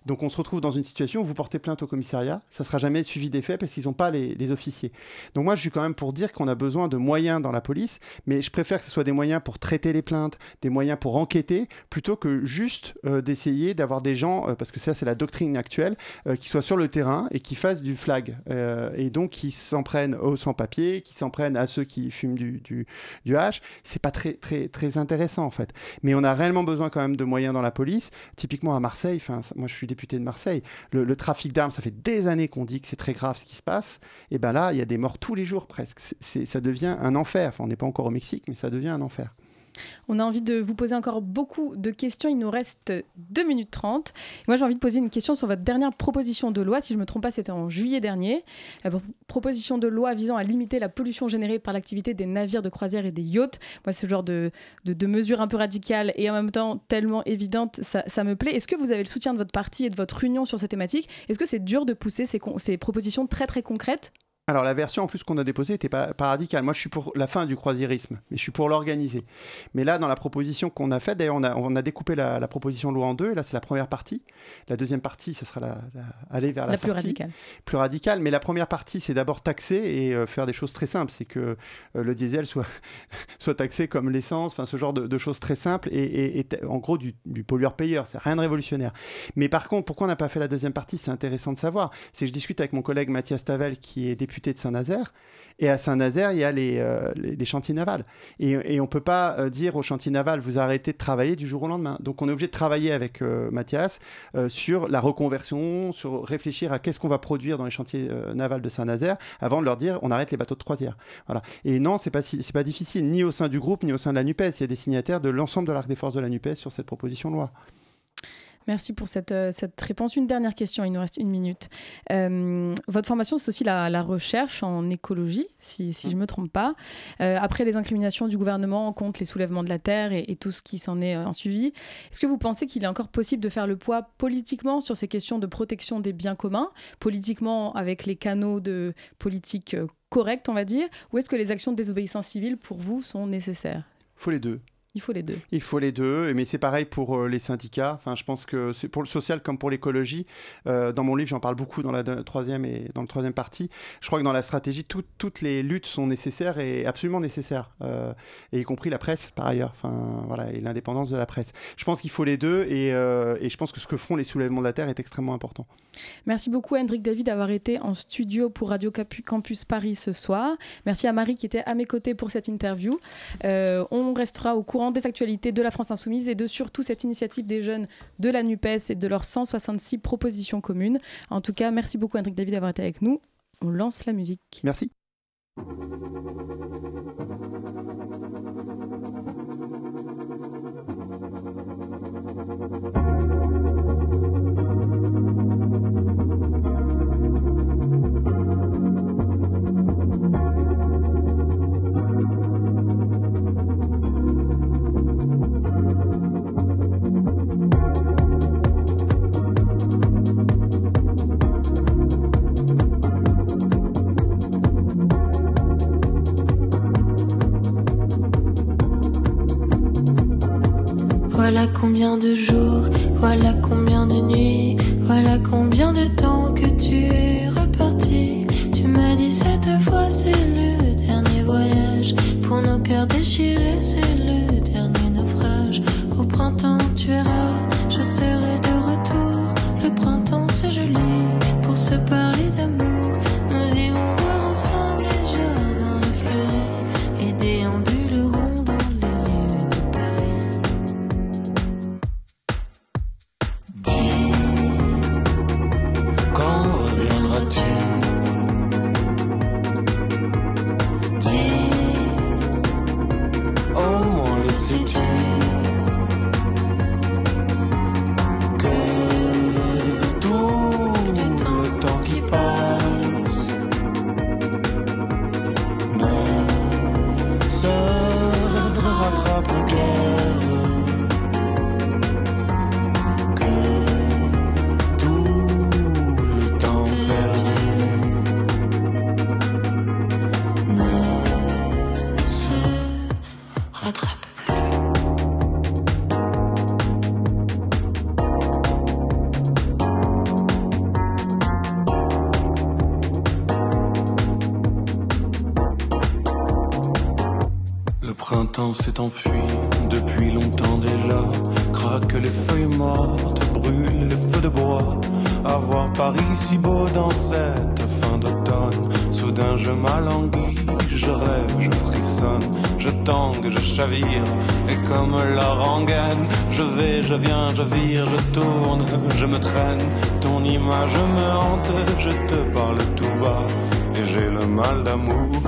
Donc on se retrouve dans une situation où vous portez plainte au commissariat, ça sera jamais suivi des faits parce qu'ils n'ont pas les, officiers. Donc moi je suis quand même pour dire qu'on a besoin de moyens dans la police, mais je préfère que ce soit des moyens pour traiter les plaintes, des moyens pour enquêter, plutôt que juste euh, d'essayer d'avoir des gens, euh, parce que ça c'est la doctrine actuelle, euh, qui soient sur le terrain et qui fassent du flag, et donc qui s'en prennent aux sans-papiers, qui s'en prennent à ceux qui fument du, du, du hash. C'est pas très, très, très intéressant en fait. Mais on a réellement besoin quand même de moyens dans la police. Typiquement à Marseille, moi je suis député de Marseille. Le, trafic d'armes, ça fait des années qu'on dit que c'est très grave ce qui se passe. Et ben là, il y a des morts tous les jours presque. ça devient un enfer. Enfin, on n'est pas encore au Mexique, mais ça devient un enfer. On a envie de vous poser encore beaucoup de questions. Il nous reste 2 minutes 30. Moi, j'ai envie de poser une question sur votre dernière proposition de loi. Si je ne me trompe pas, c'était en juillet dernier. La proposition de loi visant à limiter la pollution générée par l'activité des navires de croisière et des yachts. Moi, ce genre de, de, mesures un peu radicales et en même temps tellement évidentes, ça, me plaît. Est-ce que vous avez le soutien de votre parti et de votre union sur ces thématiques? Est-ce que c'est dur de pousser ces, ces propositions très très concrètes? Alors la version en plus qu'on a déposée n'était pas, pas, radicale. Moi je suis pour la fin du croisiérisme, mais je suis pour l'organiser. Mais là dans la proposition qu'on a faite, d'ailleurs on a, on a découpé la, proposition de loi en deux. Là c'est la première partie. La deuxième partie, ça sera la, aller vers la, plus radicale. Plus radicale. Mais la première partie c'est d'abord taxer et euh, faire des choses très simples. C'est que euh, le diesel soit, soit taxé comme l'essence, enfin ce genre de, choses très simples et, en gros du, du pollueur-payeur. C'est rien de révolutionnaire. Mais par contre, pourquoi on n'a pas fait la deuxième partie? C'est intéressant de savoir. C'est que je discute avec mon collègue Mathias Tavel qui est député de Saint-Nazaire. Et à Saint-Nazaire, il y a les, euh, chantiers navals. Et, on ne peut pas euh, dire aux chantiers navals, vous arrêtez de travailler du jour au lendemain. Donc on est obligé de travailler avec euh, Mathias sur la reconversion, sur réfléchir à qu'est-ce qu'on va produire dans les chantiers navals de Saint-Nazaire avant de leur dire, on arrête les bateaux de croisière. Voilà. Et non, ce n'est pas, c'est pas difficile, ni au sein du groupe, ni au sein de la NUPES. Il y a des signataires de l'ensemble de l'arc des forces de la NUPES sur cette proposition de loi. Merci pour cette, euh, cette, réponse. Une dernière question, il nous reste une minute. Euh, votre formation, c'est aussi la, recherche en écologie, si, si je ne me trompe pas. Euh, après les incriminations du gouvernement contre les soulèvements de la Terre et, tout ce qui s'en est en suivi, est-ce que vous pensez qu'il est encore possible de faire le poids politiquement sur ces questions de protection des biens communs, politiquement avec les canaux de politique corrects, on va dire, ou est-ce que les actions de désobéissance civile, pour vous, sont nécessaires? Il faut les deux. Il faut les deux. Il faut les deux, mais c'est pareil pour euh, les syndicats. Enfin, je pense que c'est pour le social comme pour l'écologie. Euh, dans mon livre, j'en parle beaucoup dans la troisième et dans le troisième partie. Je crois que dans la stratégie, toutes les luttes sont nécessaires et absolument nécessaires, euh, et y compris la presse par ailleurs. Enfin, voilà, et l'indépendance de la presse. Je pense qu'il faut les deux, et, et, je pense que ce que font les soulèvements de la terre est extrêmement important. Merci beaucoup, Hendrik David, d'avoir été en studio pour Radio Campus Paris ce soir. Merci à Marie qui était à mes côtés pour cette interview. on restera au cours des actualités de la France Insoumise et de surtout cette initiative des jeunes de la NUPES et de leurs 166 propositions communes. En tout cas, merci beaucoup, Hendrik David, d'avoir été avec nous. On lance la musique. Merci. Combien de jours, voilà combien de nuits, voilà combien de temps que tu es reparti. Tu m'as dit cette fois c'est le dernier voyage. Pour nos cœurs déchirés, c'est le dernier naufrage. Au printemps, tu verras, depuis longtemps déjà. Craque les feuilles mortes, brûle les feux de bois. Avoir Paris si beau dans cette fin d'automne. Soudain je m'alanguis, je rêve, je frissonne, je tangue, je chavire. Et comme la rengaine, je vais, je viens, je vire, je tourne, je me traîne. Ton image me hante, je te parle tout bas. Et j'ai le mal d'amour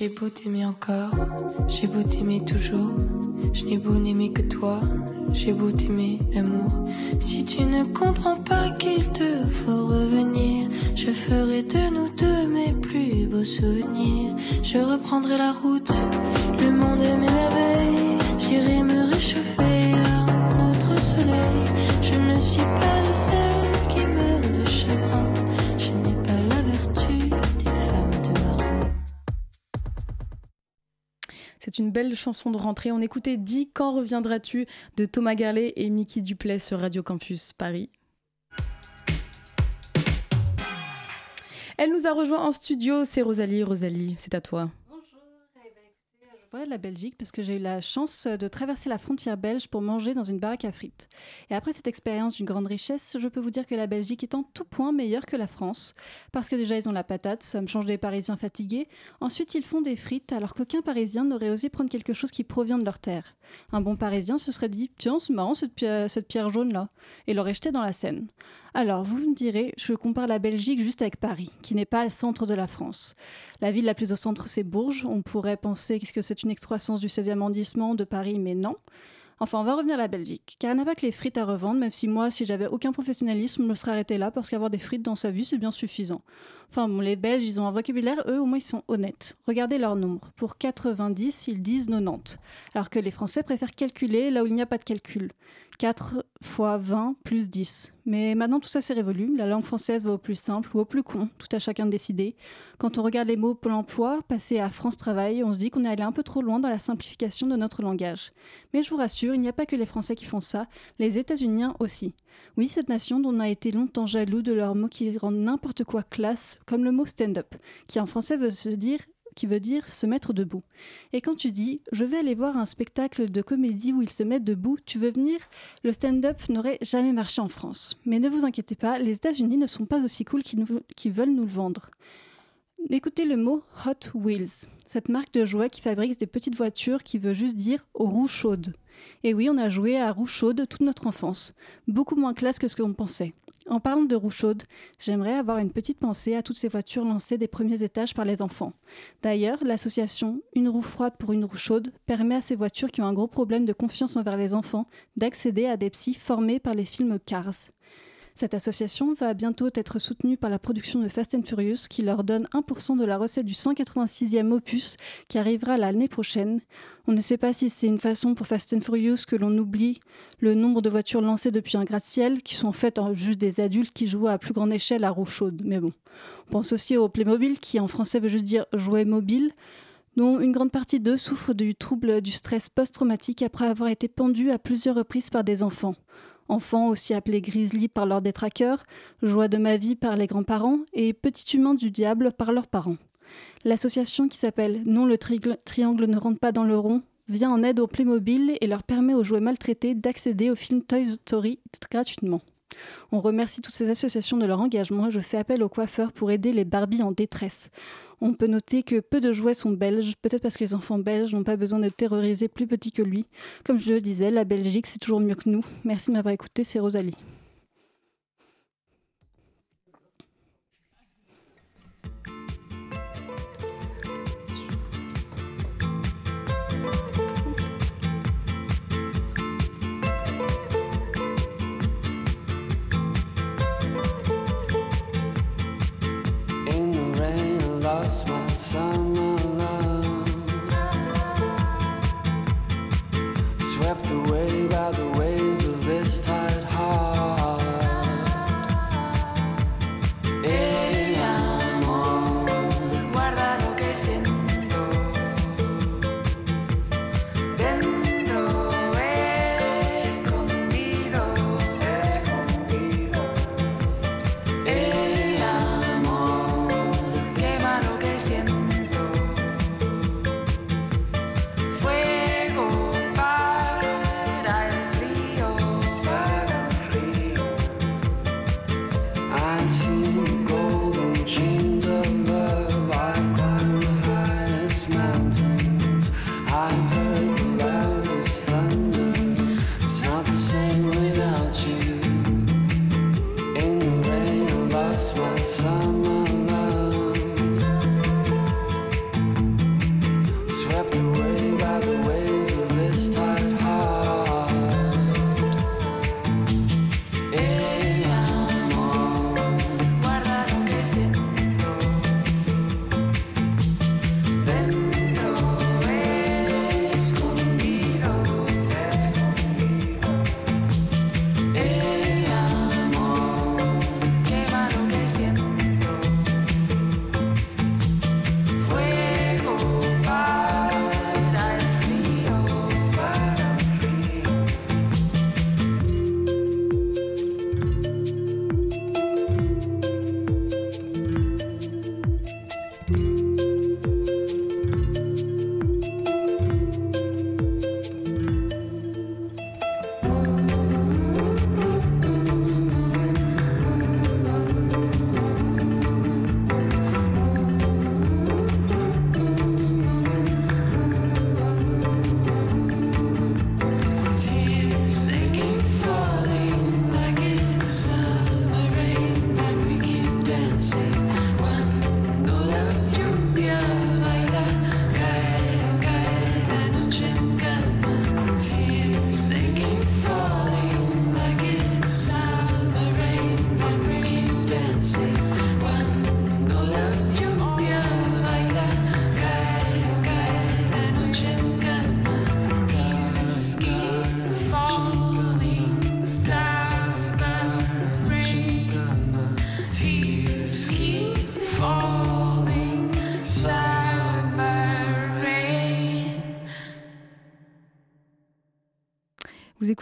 J'ai beau t'aimer encore, j'ai beau t'aimer toujours, je n'ai beau n'aimer que toi, j'ai beau t'aimer d'amour. Si tu ne comprends pas qu'il te faut revenir, je ferai de nous deux mes plus beaux souvenirs. Je reprendrai la route, chanson de rentrée. On écoutait Dis quand reviendras-tu de Thomas Garlet et Mickey Duplay sur Radio Campus Paris. Elle nous a rejoint en studio, c'est Rosalie. Rosalie, c'est à toi parlais de la Belgique parce que j'ai eu la chance de traverser la frontière belge pour manger dans une baraque à frites. Et après cette expérience d'une grande richesse, je peux vous dire que la Belgique est en tout point meilleure que la France. Parce que déjà, ils ont la patate, ça me change des Parisiens fatigués. Ensuite, ils font des frites alors qu'aucun Parisien n'aurait osé prendre quelque chose qui provient de leur terre. Un bon Parisien se serait dit Tiens, c'est marrant cette, pierre, cette pierre jaune-là, et l'aurait jeté dans la Seine. Alors, vous me direz, je compare la Belgique juste avec Paris, qui n'est pas le centre de la France. La ville la plus au centre, c'est Bourges. On pourrait penser que c'est une excroissance du 16e arrondissement de Paris, mais non. Enfin, on va revenir à la Belgique, car elle n'a pas que les frites à revendre, même si moi, si j'avais aucun professionnalisme, je me serais arrêté là, parce qu'avoir des frites dans sa vie, c'est bien suffisant. Enfin, bon, les Belges, ils ont un vocabulaire, eux, au moins, ils sont honnêtes. Regardez leur nombre. Pour 90, ils disent 90, alors que les Français préfèrent calculer là où il n'y a pas de calcul. 4 fois 20 plus 10. Mais maintenant, tout ça s'est révolu. La langue française va au plus simple ou au plus con, tout à chacun de décider. Quand on regarde les mots Pôle emploi, passer à France Travail, on se dit qu'on est allé un peu trop loin dans la simplification de notre langage. Mais je vous rassure, il n'y a pas que les Français qui font ça, les États-Unis aussi. Oui, cette nation dont on a été longtemps jaloux de leurs mots qui rendent n'importe quoi classe, comme le mot stand-up, qui en français veut se dire qui veut dire se mettre debout. Et quand tu dis je vais aller voir un spectacle de comédie où ils se mettent debout, tu veux venir Le stand-up n'aurait jamais marché en France. Mais ne vous inquiétez pas, les États-Unis ne sont pas aussi cool qu'ils veulent nous le vendre. Écoutez le mot Hot Wheels, cette marque de jouets qui fabrique des petites voitures qui veut juste dire roue chaude. Et oui, on a joué à roue chaude toute notre enfance, beaucoup moins classe que ce que l'on pensait. En parlant de roue chaude, j'aimerais avoir une petite pensée à toutes ces voitures lancées des premiers étages par les enfants. D'ailleurs, l'association Une roue froide pour une roue chaude permet à ces voitures qui ont un gros problème de confiance envers les enfants d'accéder à des psys formés par les films Cars. Cette association va bientôt être soutenue par la production de Fast and Furious qui leur donne 1% de la recette du 186e opus qui arrivera l'année prochaine. On ne sait pas si c'est une façon pour Fast and Furious que l'on oublie le nombre de voitures lancées depuis un gratte-ciel qui sont en fait juste des adultes qui jouent à plus grande échelle à roue chaude. Mais bon, on pense aussi au Playmobil qui en français veut juste dire jouet mobile dont une grande partie d'eux souffrent du trouble du stress post-traumatique après avoir été pendus à plusieurs reprises par des enfants enfants aussi appelés grizzly par leurs détraqueurs, joie de ma vie par les grands-parents et petit humain du diable par leurs parents. L'association qui s'appelle Non le triangle ne rentre pas dans le rond vient en aide aux Playmobil et leur permet aux jouets maltraités d'accéder au film Toy Story gratuitement. On remercie toutes ces associations de leur engagement et je fais appel aux coiffeurs pour aider les Barbies en détresse. On peut noter que peu de jouets sont belges, peut-être parce que les enfants belges n'ont pas besoin de terroriser plus petit que lui. Comme je le disais, la Belgique, c'est toujours mieux que nous. Merci de m'avoir écouté, c'est Rosalie. Swept away by the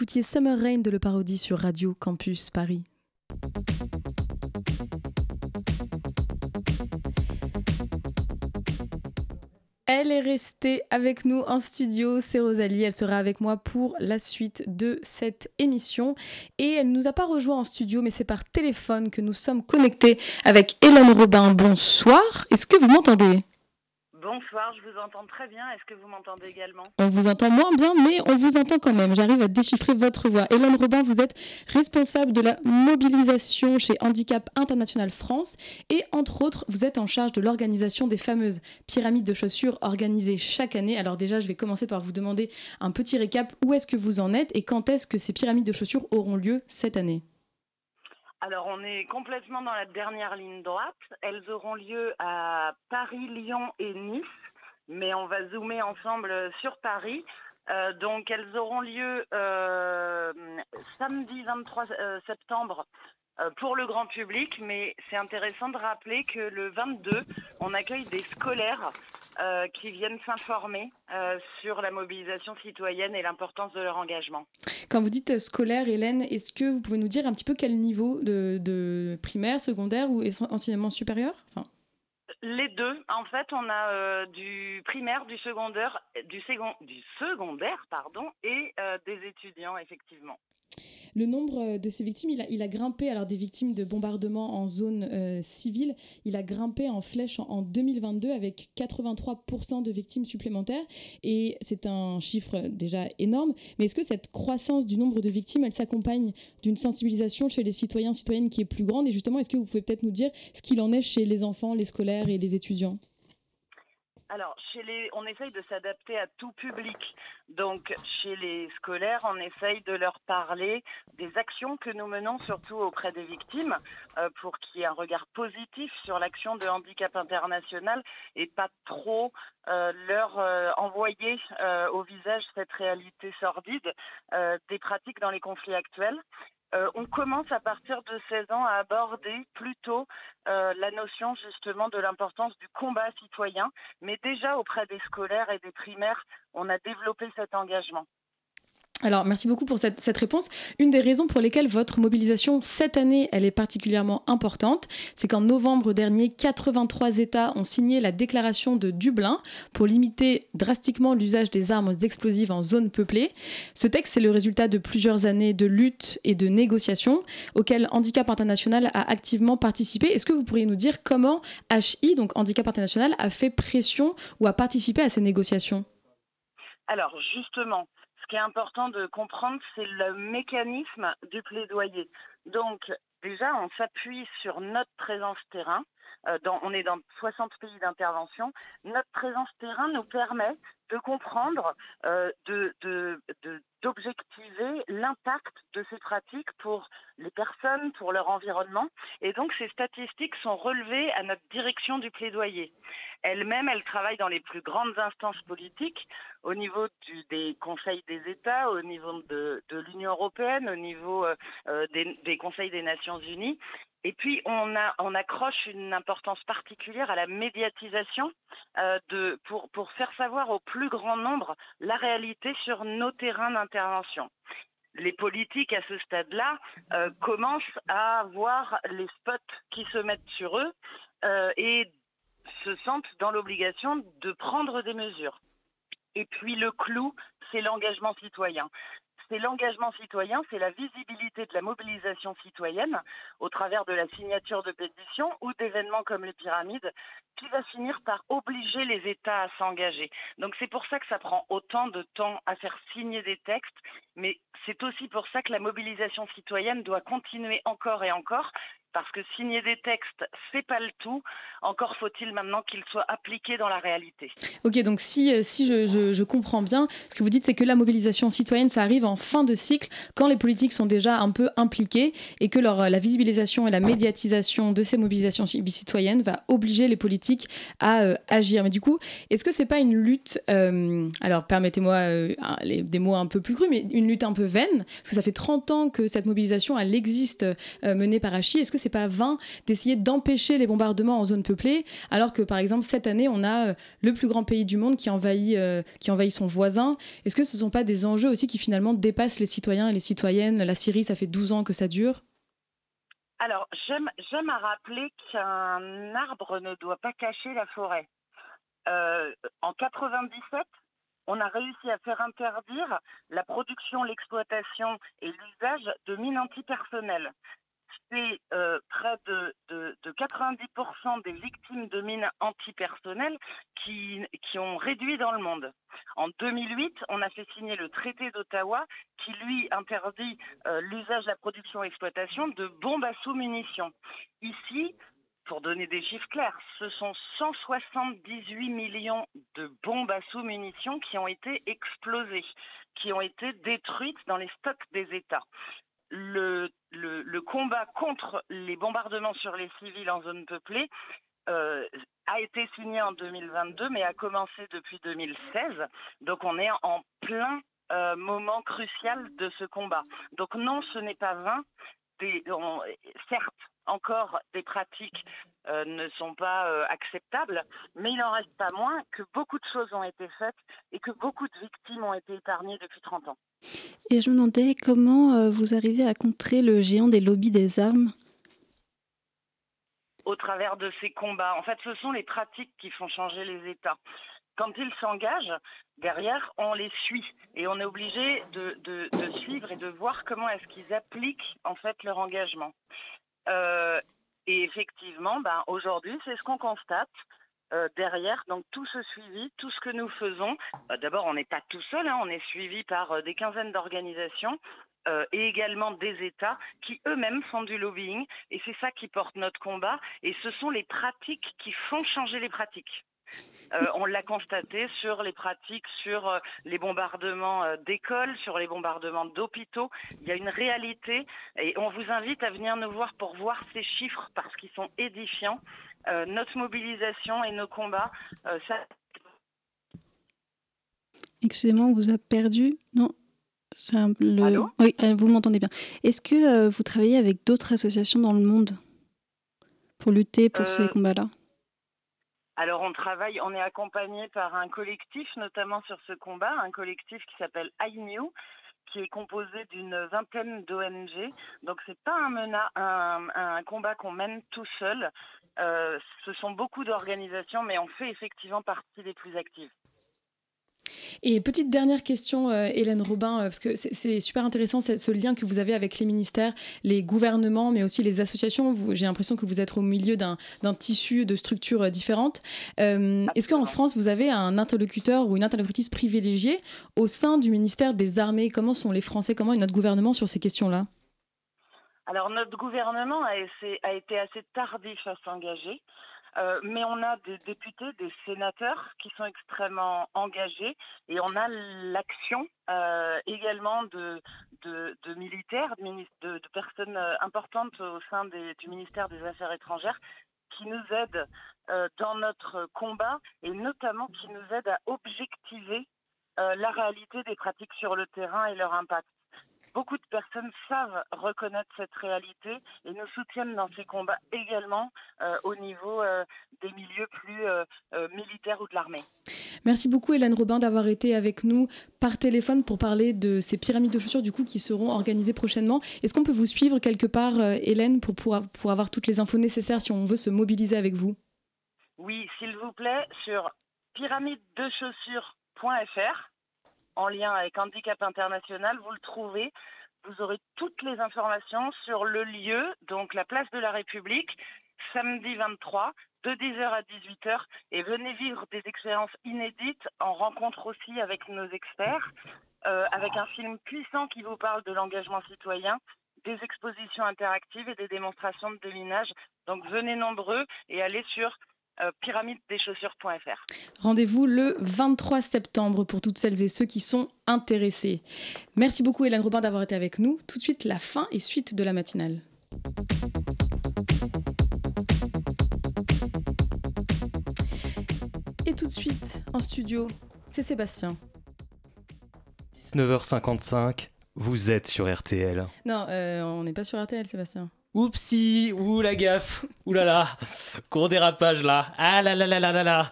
écoutiez Summer Rain de Le Parodie sur Radio Campus Paris. Elle est restée avec nous en studio, c'est Rosalie, elle sera avec moi pour la suite de cette émission. Et elle ne nous a pas rejoint en studio mais c'est par téléphone que nous sommes connectés avec Hélène Robin. Bonsoir, est-ce que vous m'entendez? Bonsoir, je vous entends très bien. Est-ce que vous m'entendez également? On vous entend moins bien, mais on vous entend quand même. J'arrive à déchiffrer votre voix. Hélène Robin, vous êtes responsable de la mobilisation chez Handicap International France et entre autres, vous êtes en charge de l'organisation des fameuses pyramides de chaussures organisées chaque année. Alors déjà, je vais commencer par vous demander un petit récap. Où est-ce que vous en êtes et quand est-ce que ces pyramides de chaussures auront lieu cette année? Alors on est complètement dans la dernière ligne droite. Elles auront lieu à Paris, Lyon et Nice, mais on va zoomer ensemble sur Paris. Euh, donc elles auront lieu euh, samedi 23 euh, septembre pour le grand public, mais c'est intéressant de rappeler que le 22, on accueille des scolaires qui viennent s'informer sur la mobilisation citoyenne et l'importance de leur engagement. Quand vous dites scolaire, Hélène, est-ce que vous pouvez nous dire un petit peu quel niveau de, primaire, secondaire ou enseignement supérieur? Les deux. En fait, on a euh, du primaire, du secondaire, du, du secondaire pardon, et euh, des étudiants, effectivement. Le nombre euh, de ces victimes, il a, grimpé, alors des victimes de bombardements en zone euh, civile, il a grimpé en flèche en, 2022 avec 83% de victimes supplémentaires. Et c'est un chiffre déjà énorme. Mais est-ce que cette croissance du nombre de victimes, elle s'accompagne d'une sensibilisation chez les citoyens, citoyennes qui est plus grande? Et justement, est-ce que vous pouvez peut-être nous dire ce qu'il en est chez les enfants, les scolaires et les étudiants? Alors, on essaye de s'adapter à tout public. Donc, chez les scolaires, on essaye de leur parler des actions que nous menons, surtout auprès des victimes, euh, pour qu'il y ait un regard positif sur l'action de handicap international et pas trop euh, leur euh, envoyer au visage cette réalité sordide des pratiques dans les conflits actuels. Euh, on commence à partir de 16 ans à aborder plutôt euh, la notion justement de l'importance du combat citoyen, mais déjà auprès des scolaires et des primaires, on a développé cet engagement. Alors, merci beaucoup pour cette, réponse. Une des raisons pour lesquelles votre mobilisation cette année, elle est particulièrement importante, c'est qu'en novembre dernier, 83 États ont signé la déclaration de Dublin pour limiter drastiquement l'usage des armes explosives en zone peuplée. Ce texte, c'est le résultat de plusieurs années de lutte et de négociations auxquelles Handicap International a activement participé. Est-ce que vous pourriez nous dire comment HI, donc Handicap International, a fait pression ou a participé à ces négociations? Alors justement, qui est important de comprendre, c'est le mécanisme du plaidoyer. Donc, déjà, on s'appuie sur notre présence terrain. Euh, on est dans 60 pays d'intervention. Notre présence terrain nous permet de comprendre, euh, d'objectiver l'impact de ces pratiques pour les personnes, pour leur environnement. Et donc ces statistiques sont relevées à notre direction du plaidoyer. Elle-même, elle travaille dans les plus grandes instances politiques, au niveau des conseils des États, au niveau de, l'Union européenne, au niveau euh, euh, des, conseils des Nations unies. Et puis, on, accroche une importance particulière à la médiatisation euh, pour, faire savoir au plus grand nombre la réalité sur nos terrains d'intervention. Les politiques à ce stade-là euh, commencent à voir les spots qui se mettent sur eux euh, et se sentent dans l'obligation de prendre des mesures. Et puis le clou, c'est l'engagement citoyen c'est l'engagement citoyen, c'est la visibilité de la mobilisation citoyenne au travers de la signature de pétitions ou d'événements comme les pyramides qui va finir par obliger les États à s'engager. Donc c'est pour ça que ça prend autant de temps à faire signer des textes, mais c'est aussi pour ça que la mobilisation citoyenne doit continuer encore et encore parce que signer des textes, c'est pas le tout. Encore faut-il maintenant qu'ils soient appliqués dans la réalité. Ok, donc si, euh, si je, comprends bien, ce que vous dites, c'est que la mobilisation citoyenne, ça arrive en fin de cycle, quand les politiques sont déjà un peu impliquées et que leur, la visibilisation et la médiatisation de ces mobilisations citoyennes va obliger les politiques à euh, agir. Mais du coup, est-ce que c'est pas une lutte, euh, alors permettez-moi des mots un peu plus crus, mais une lutte un peu vaine? Parce que ça fait 30 ans que cette mobilisation, elle existe, menée par Hachi. Est-ce que c'est pas vain d'essayer d'empêcher les bombardements en zone peuplée, alors que par exemple cette année on a euh, le plus grand pays du monde qui envahit, euh, qui envahit son voisin. Est-ce que ce ne sont pas des enjeux aussi qui finalement dépassent les citoyens et les citoyennes? La Syrie, ça fait 12 ans que ça dure. Alors, j'aime à rappeler qu'un arbre ne doit pas cacher la forêt. en 97, on a réussi à faire interdire la production, l'exploitation et l'usage de mines antipersonnelles. C'est euh, près de, 90% des victimes de mines antipersonnelles qui, qui ont réduit dans le monde. En 2008, on a fait signer le traité d'Ottawa qui, lui, interdit euh, l'usage, la production et l'exploitation de bombes à sous-munitions. Ici, pour donner des chiffres clairs, ce sont 178 millions de bombes à sous-munitions qui ont été explosées, qui ont été détruites dans les stocks des États. Le, combat contre les bombardements sur les civils en zone peuplée euh, a été signé en 2022, mais a commencé depuis 2016. Donc on est en plein euh, moment crucial de ce combat. Donc non, ce n'est pas vain. certes, encore des pratiques euh, ne sont pas acceptables, mais il n'en reste pas moins que beaucoup de choses ont été faites et que beaucoup de victimes ont été épargnées depuis 30 ans. Et je me demandais comment euh, vous arrivez à contrer le géant des lobbies des armes? Au travers de ces combats. En fait, ce sont les pratiques qui font changer les États quand ils s'engagent, derrière, on les suit et on est obligé de, suivre et de voir comment est-ce qu'ils appliquent en fait leur engagement. Euh, et effectivement, ben, aujourd'hui, c'est ce qu'on constate. Euh, derrière, donc tout ce suivi, tout ce que nous faisons, euh, d'abord on n'est pas tout seul, hein, on est suivi par des quinzaines d'organisations et également des États qui eux-mêmes font du lobbying et c'est ça qui porte notre combat et ce sont les pratiques qui font changer les pratiques. Euh, on l'a constaté sur les pratiques, sur euh, les bombardements euh, d'écoles, sur les bombardements d'hôpitaux. Il y a une réalité et on vous invite à venir nous voir pour voir ces chiffres parce qu'ils sont édifiants. notre mobilisation et nos combats, ça... Excusez-moi, on vous a perdu Non Oui, vous m'entendez bien. Est-ce que vous travaillez avec d'autres associations dans le monde pour lutter pour ces combats-là? Alors on travaille, on est accompagné par un collectif, notamment sur ce combat, un collectif qui s'appelle iNew, qui est composé d'une vingtaine d'ONG. Donc ce n'est pas un, combat qu'on mène tout seul. Euh, ce sont beaucoup d'organisations, mais on fait effectivement partie des plus actives. Et petite dernière question, euh, Hélène Robin, euh, parce que c'est super intéressant ce lien que vous avez avec les ministères, les gouvernements, mais aussi les associations. J'ai l'impression que vous êtes au milieu d'un tissu de structures euh, différentes. Est-ce qu'en France, vous avez un interlocuteur ou une interlocutrice privilégiée au sein du ministère des Armées? Comment sont les Français, comment est notre gouvernement sur ces questions-là? Alors notre gouvernement a, a, été assez tardif à s'engager. Euh, mais on a des députés, des sénateurs qui sont extrêmement engagés et on a l'action euh, également de, militaires, de, personnes euh, importantes au sein du ministère des Affaires étrangères qui nous aident dans notre combat et notamment qui nous aident à objectiver la réalité des pratiques sur le terrain et leur impact beaucoup de personnes savent reconnaître cette réalité et nous soutiennent dans ces combats également euh, au niveau euh, des milieux plus euh, militaires ou de l'armée. Merci beaucoup Hélène Robin d'avoir été avec nous par téléphone pour parler de ces pyramides de chaussures du coup qui seront organisées prochainement. Est-ce qu'on peut vous suivre quelque part Hélène pour, pour, pour avoir toutes les infos nécessaires si on veut se mobiliser avec vous? Oui, s'il vous plaît, sur pyramidedechaussures.fr en lien avec Handicap International, vous le trouvez. Vous aurez toutes les informations sur le lieu, donc la place de la République, samedi 23, de 10h à 18h, et venez vivre des expériences inédites en rencontre aussi avec nos experts, euh, avec un film puissant qui vous parle de l'engagement citoyen, des expositions interactives et des démonstrations de déminage. Donc venez nombreux et allez sur euh. Rendez-vous le 23 septembre pour toutes celles et ceux qui sont intéressés. Merci beaucoup Hélène Robin d'avoir été avec nous. Tout de suite la fin et suite de la matinale. Et tout de suite en studio, c'est Sébastien. 19h55, vous êtes sur RTL. Non, euh, on n'est pas sur RTL Sébastien. Oupsie, ouh la gaffe, ouh là là, court dérapage là, ah là là là là là là.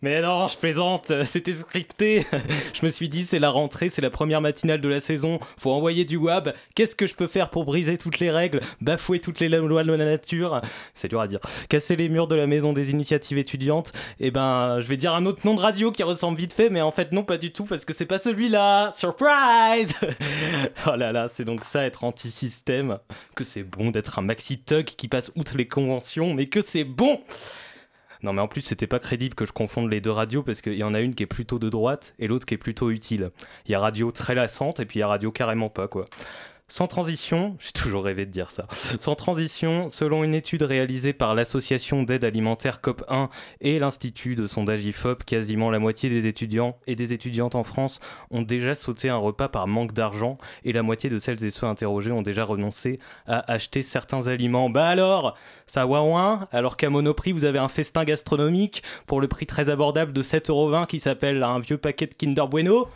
Mais non, je plaisante, c'était scripté. je me suis dit, c'est la rentrée, c'est la première matinale de la saison, faut envoyer du wab. Qu'est-ce que je peux faire pour briser toutes les règles, bafouer toutes les lois de la nature? C'est dur à dire. Casser les murs de la maison des initiatives étudiantes? Eh ben, je vais dire un autre nom de radio qui ressemble vite fait, mais en fait, non, pas du tout, parce que c'est pas celui-là. Surprise Oh là là, c'est donc ça être anti-système. Que c'est bon d'être un maxi-tug qui passe outre les conventions, mais que c'est bon non, mais en plus, c'était pas crédible que je confonde les deux radios parce qu'il y en a une qui est plutôt de droite et l'autre qui est plutôt utile. Il y a radio très lassante et puis il y a radio carrément pas, quoi. Sans transition, j'ai toujours rêvé de dire ça. Sans transition, selon une étude réalisée par l'association d'aide alimentaire COP1 et l'institut de sondage IFOP, quasiment la moitié des étudiants et des étudiantes en France ont déjà sauté un repas par manque d'argent et la moitié de celles et ceux interrogés ont déjà renoncé à acheter certains aliments. Bah alors, ça ouin Alors qu'à Monoprix, vous avez un festin gastronomique pour le prix très abordable de 7,20€ qui s'appelle un vieux paquet de Kinder Bueno?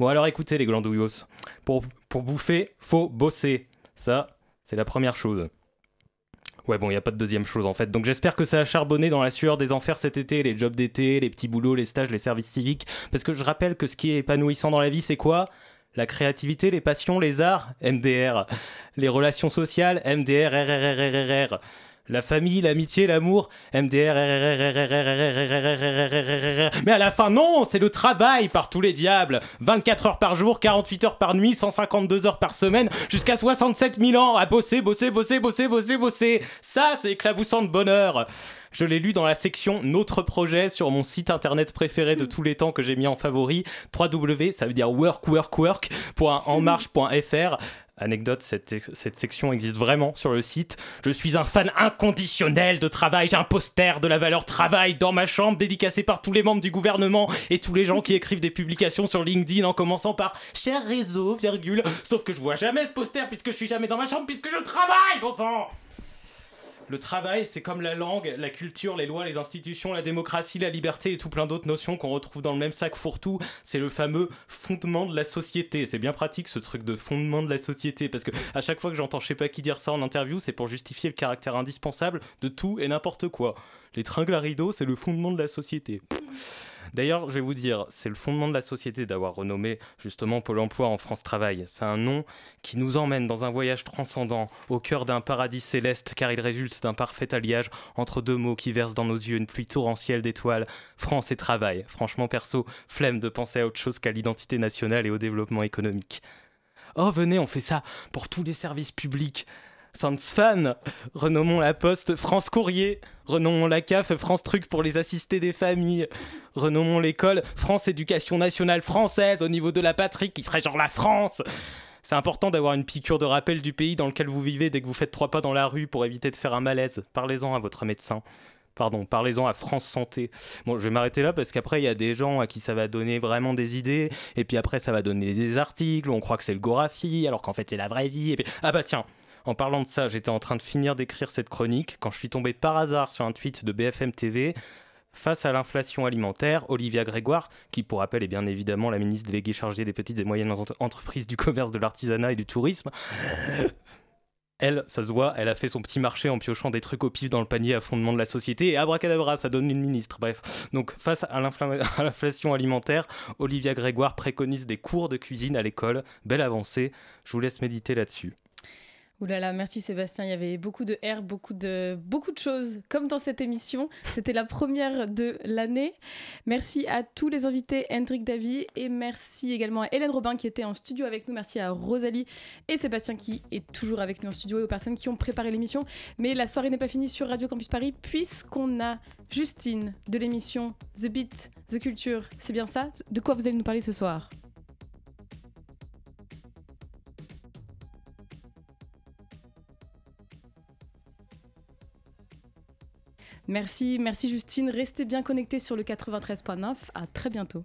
Bon alors écoutez les glandouillos, pour, pour bouffer, faut bosser. Ça, c'est la première chose. Ouais, bon, il n'y a pas de deuxième chose en fait. Donc j'espère que ça a charbonné dans la sueur des enfers cet été, les jobs d'été, les petits boulots, les stages, les services civiques. Parce que je rappelle que ce qui est épanouissant dans la vie, c'est quoi? La créativité, les passions, les arts, MDR. Les relations sociales, MDR, la famille, l'amitié, l'amour, MDR, mais à la fin, non, c'est le travail par tous les diables. 24 heures par jour, 48 heures par nuit, 152 heures par semaine, jusqu'à 67 000 ans à bosser, bosser, bosser, bosser, bosser, bosser. Ça, c'est éclaboussant de bonheur. Je l'ai lu dans la section Notre projet sur mon site internet préféré de tous les temps que j'ai mis en favori, www, ça veut dire work, work, work, .enmarche.fr. Anecdote, cette, section existe vraiment sur le site. Je suis un fan inconditionnel de travail. J'ai un poster de la valeur travail dans ma chambre, dédicacé par tous les membres du gouvernement et tous les gens qui écrivent des publications sur LinkedIn en commençant par cher réseau, virgule. Sauf que je vois jamais ce poster puisque je suis jamais dans ma chambre puisque je travaille, bon sang! Le travail, c'est comme la langue, la culture, les lois, les institutions, la démocratie, la liberté et tout plein d'autres notions qu'on retrouve dans le même sac fourre-tout. C'est le fameux fondement de la société. C'est bien pratique ce truc de fondement de la société parce que à chaque fois que j'entends je sais pas qui dire ça en interview, c'est pour justifier le caractère indispensable de tout et n'importe quoi. Les tringles à rideaux, c'est le fondement de la société. D'ailleurs, je vais vous dire, c'est le fondement de la société d'avoir renommé justement Pôle emploi en France Travail. C'est un nom qui nous emmène dans un voyage transcendant au cœur d'un paradis céleste car il résulte d'un parfait alliage entre deux mots qui versent dans nos yeux une pluie torrentielle d'étoiles, France et travail. Franchement, perso, flemme de penser à autre chose qu'à l'identité nationale et au développement économique. Oh, venez, on fait ça pour tous les services publics. Sans fan, renommons la Poste France Courrier, renommons la CAF France Truc pour les assistés des familles, renommons l'école France Éducation Nationale Française au niveau de la patrie qui serait genre la France. C'est important d'avoir une piqûre de rappel du pays dans lequel vous vivez dès que vous faites trois pas dans la rue pour éviter de faire un malaise. Parlez-en à votre médecin. Pardon, parlez-en à France Santé. Bon, je vais m'arrêter là parce qu'après, il y a des gens à qui ça va donner vraiment des idées, et puis après, ça va donner des articles, on croit que c'est le Gorafi, alors qu'en fait, c'est la vraie vie, et puis... Ah bah tiens, en parlant de ça, j'étais en train de finir d'écrire cette chronique quand je suis tombé par hasard sur un tweet de BFM TV. Face à l'inflation alimentaire, Olivia Grégoire, qui pour rappel est bien évidemment la ministre déléguée chargée des petites et moyennes entreprises du commerce, de l'artisanat et du tourisme, elle, ça se voit, elle a fait son petit marché en piochant des trucs au pif dans le panier à fondement de la société et abracadabra, ça donne une ministre. Bref, donc face à l'inflation alimentaire, Olivia Grégoire préconise des cours de cuisine à l'école. Belle avancée, je vous laisse méditer là-dessus. Ouh là merci Sébastien. Il y avait beaucoup de R, beaucoup de, beaucoup de choses, comme dans cette émission. C'était la première de l'année. Merci à tous les invités, Hendrik Davy, et merci également à Hélène Robin qui était en studio avec nous. Merci à Rosalie et Sébastien qui est toujours avec nous en studio et aux personnes qui ont préparé l'émission. Mais la soirée n'est pas finie sur Radio Campus Paris puisqu'on a Justine de l'émission The Beat, The Culture. C'est bien ça? De quoi vous allez nous parler ce soir? Merci, merci Justine. Restez bien connectés sur le 93.9. À très bientôt.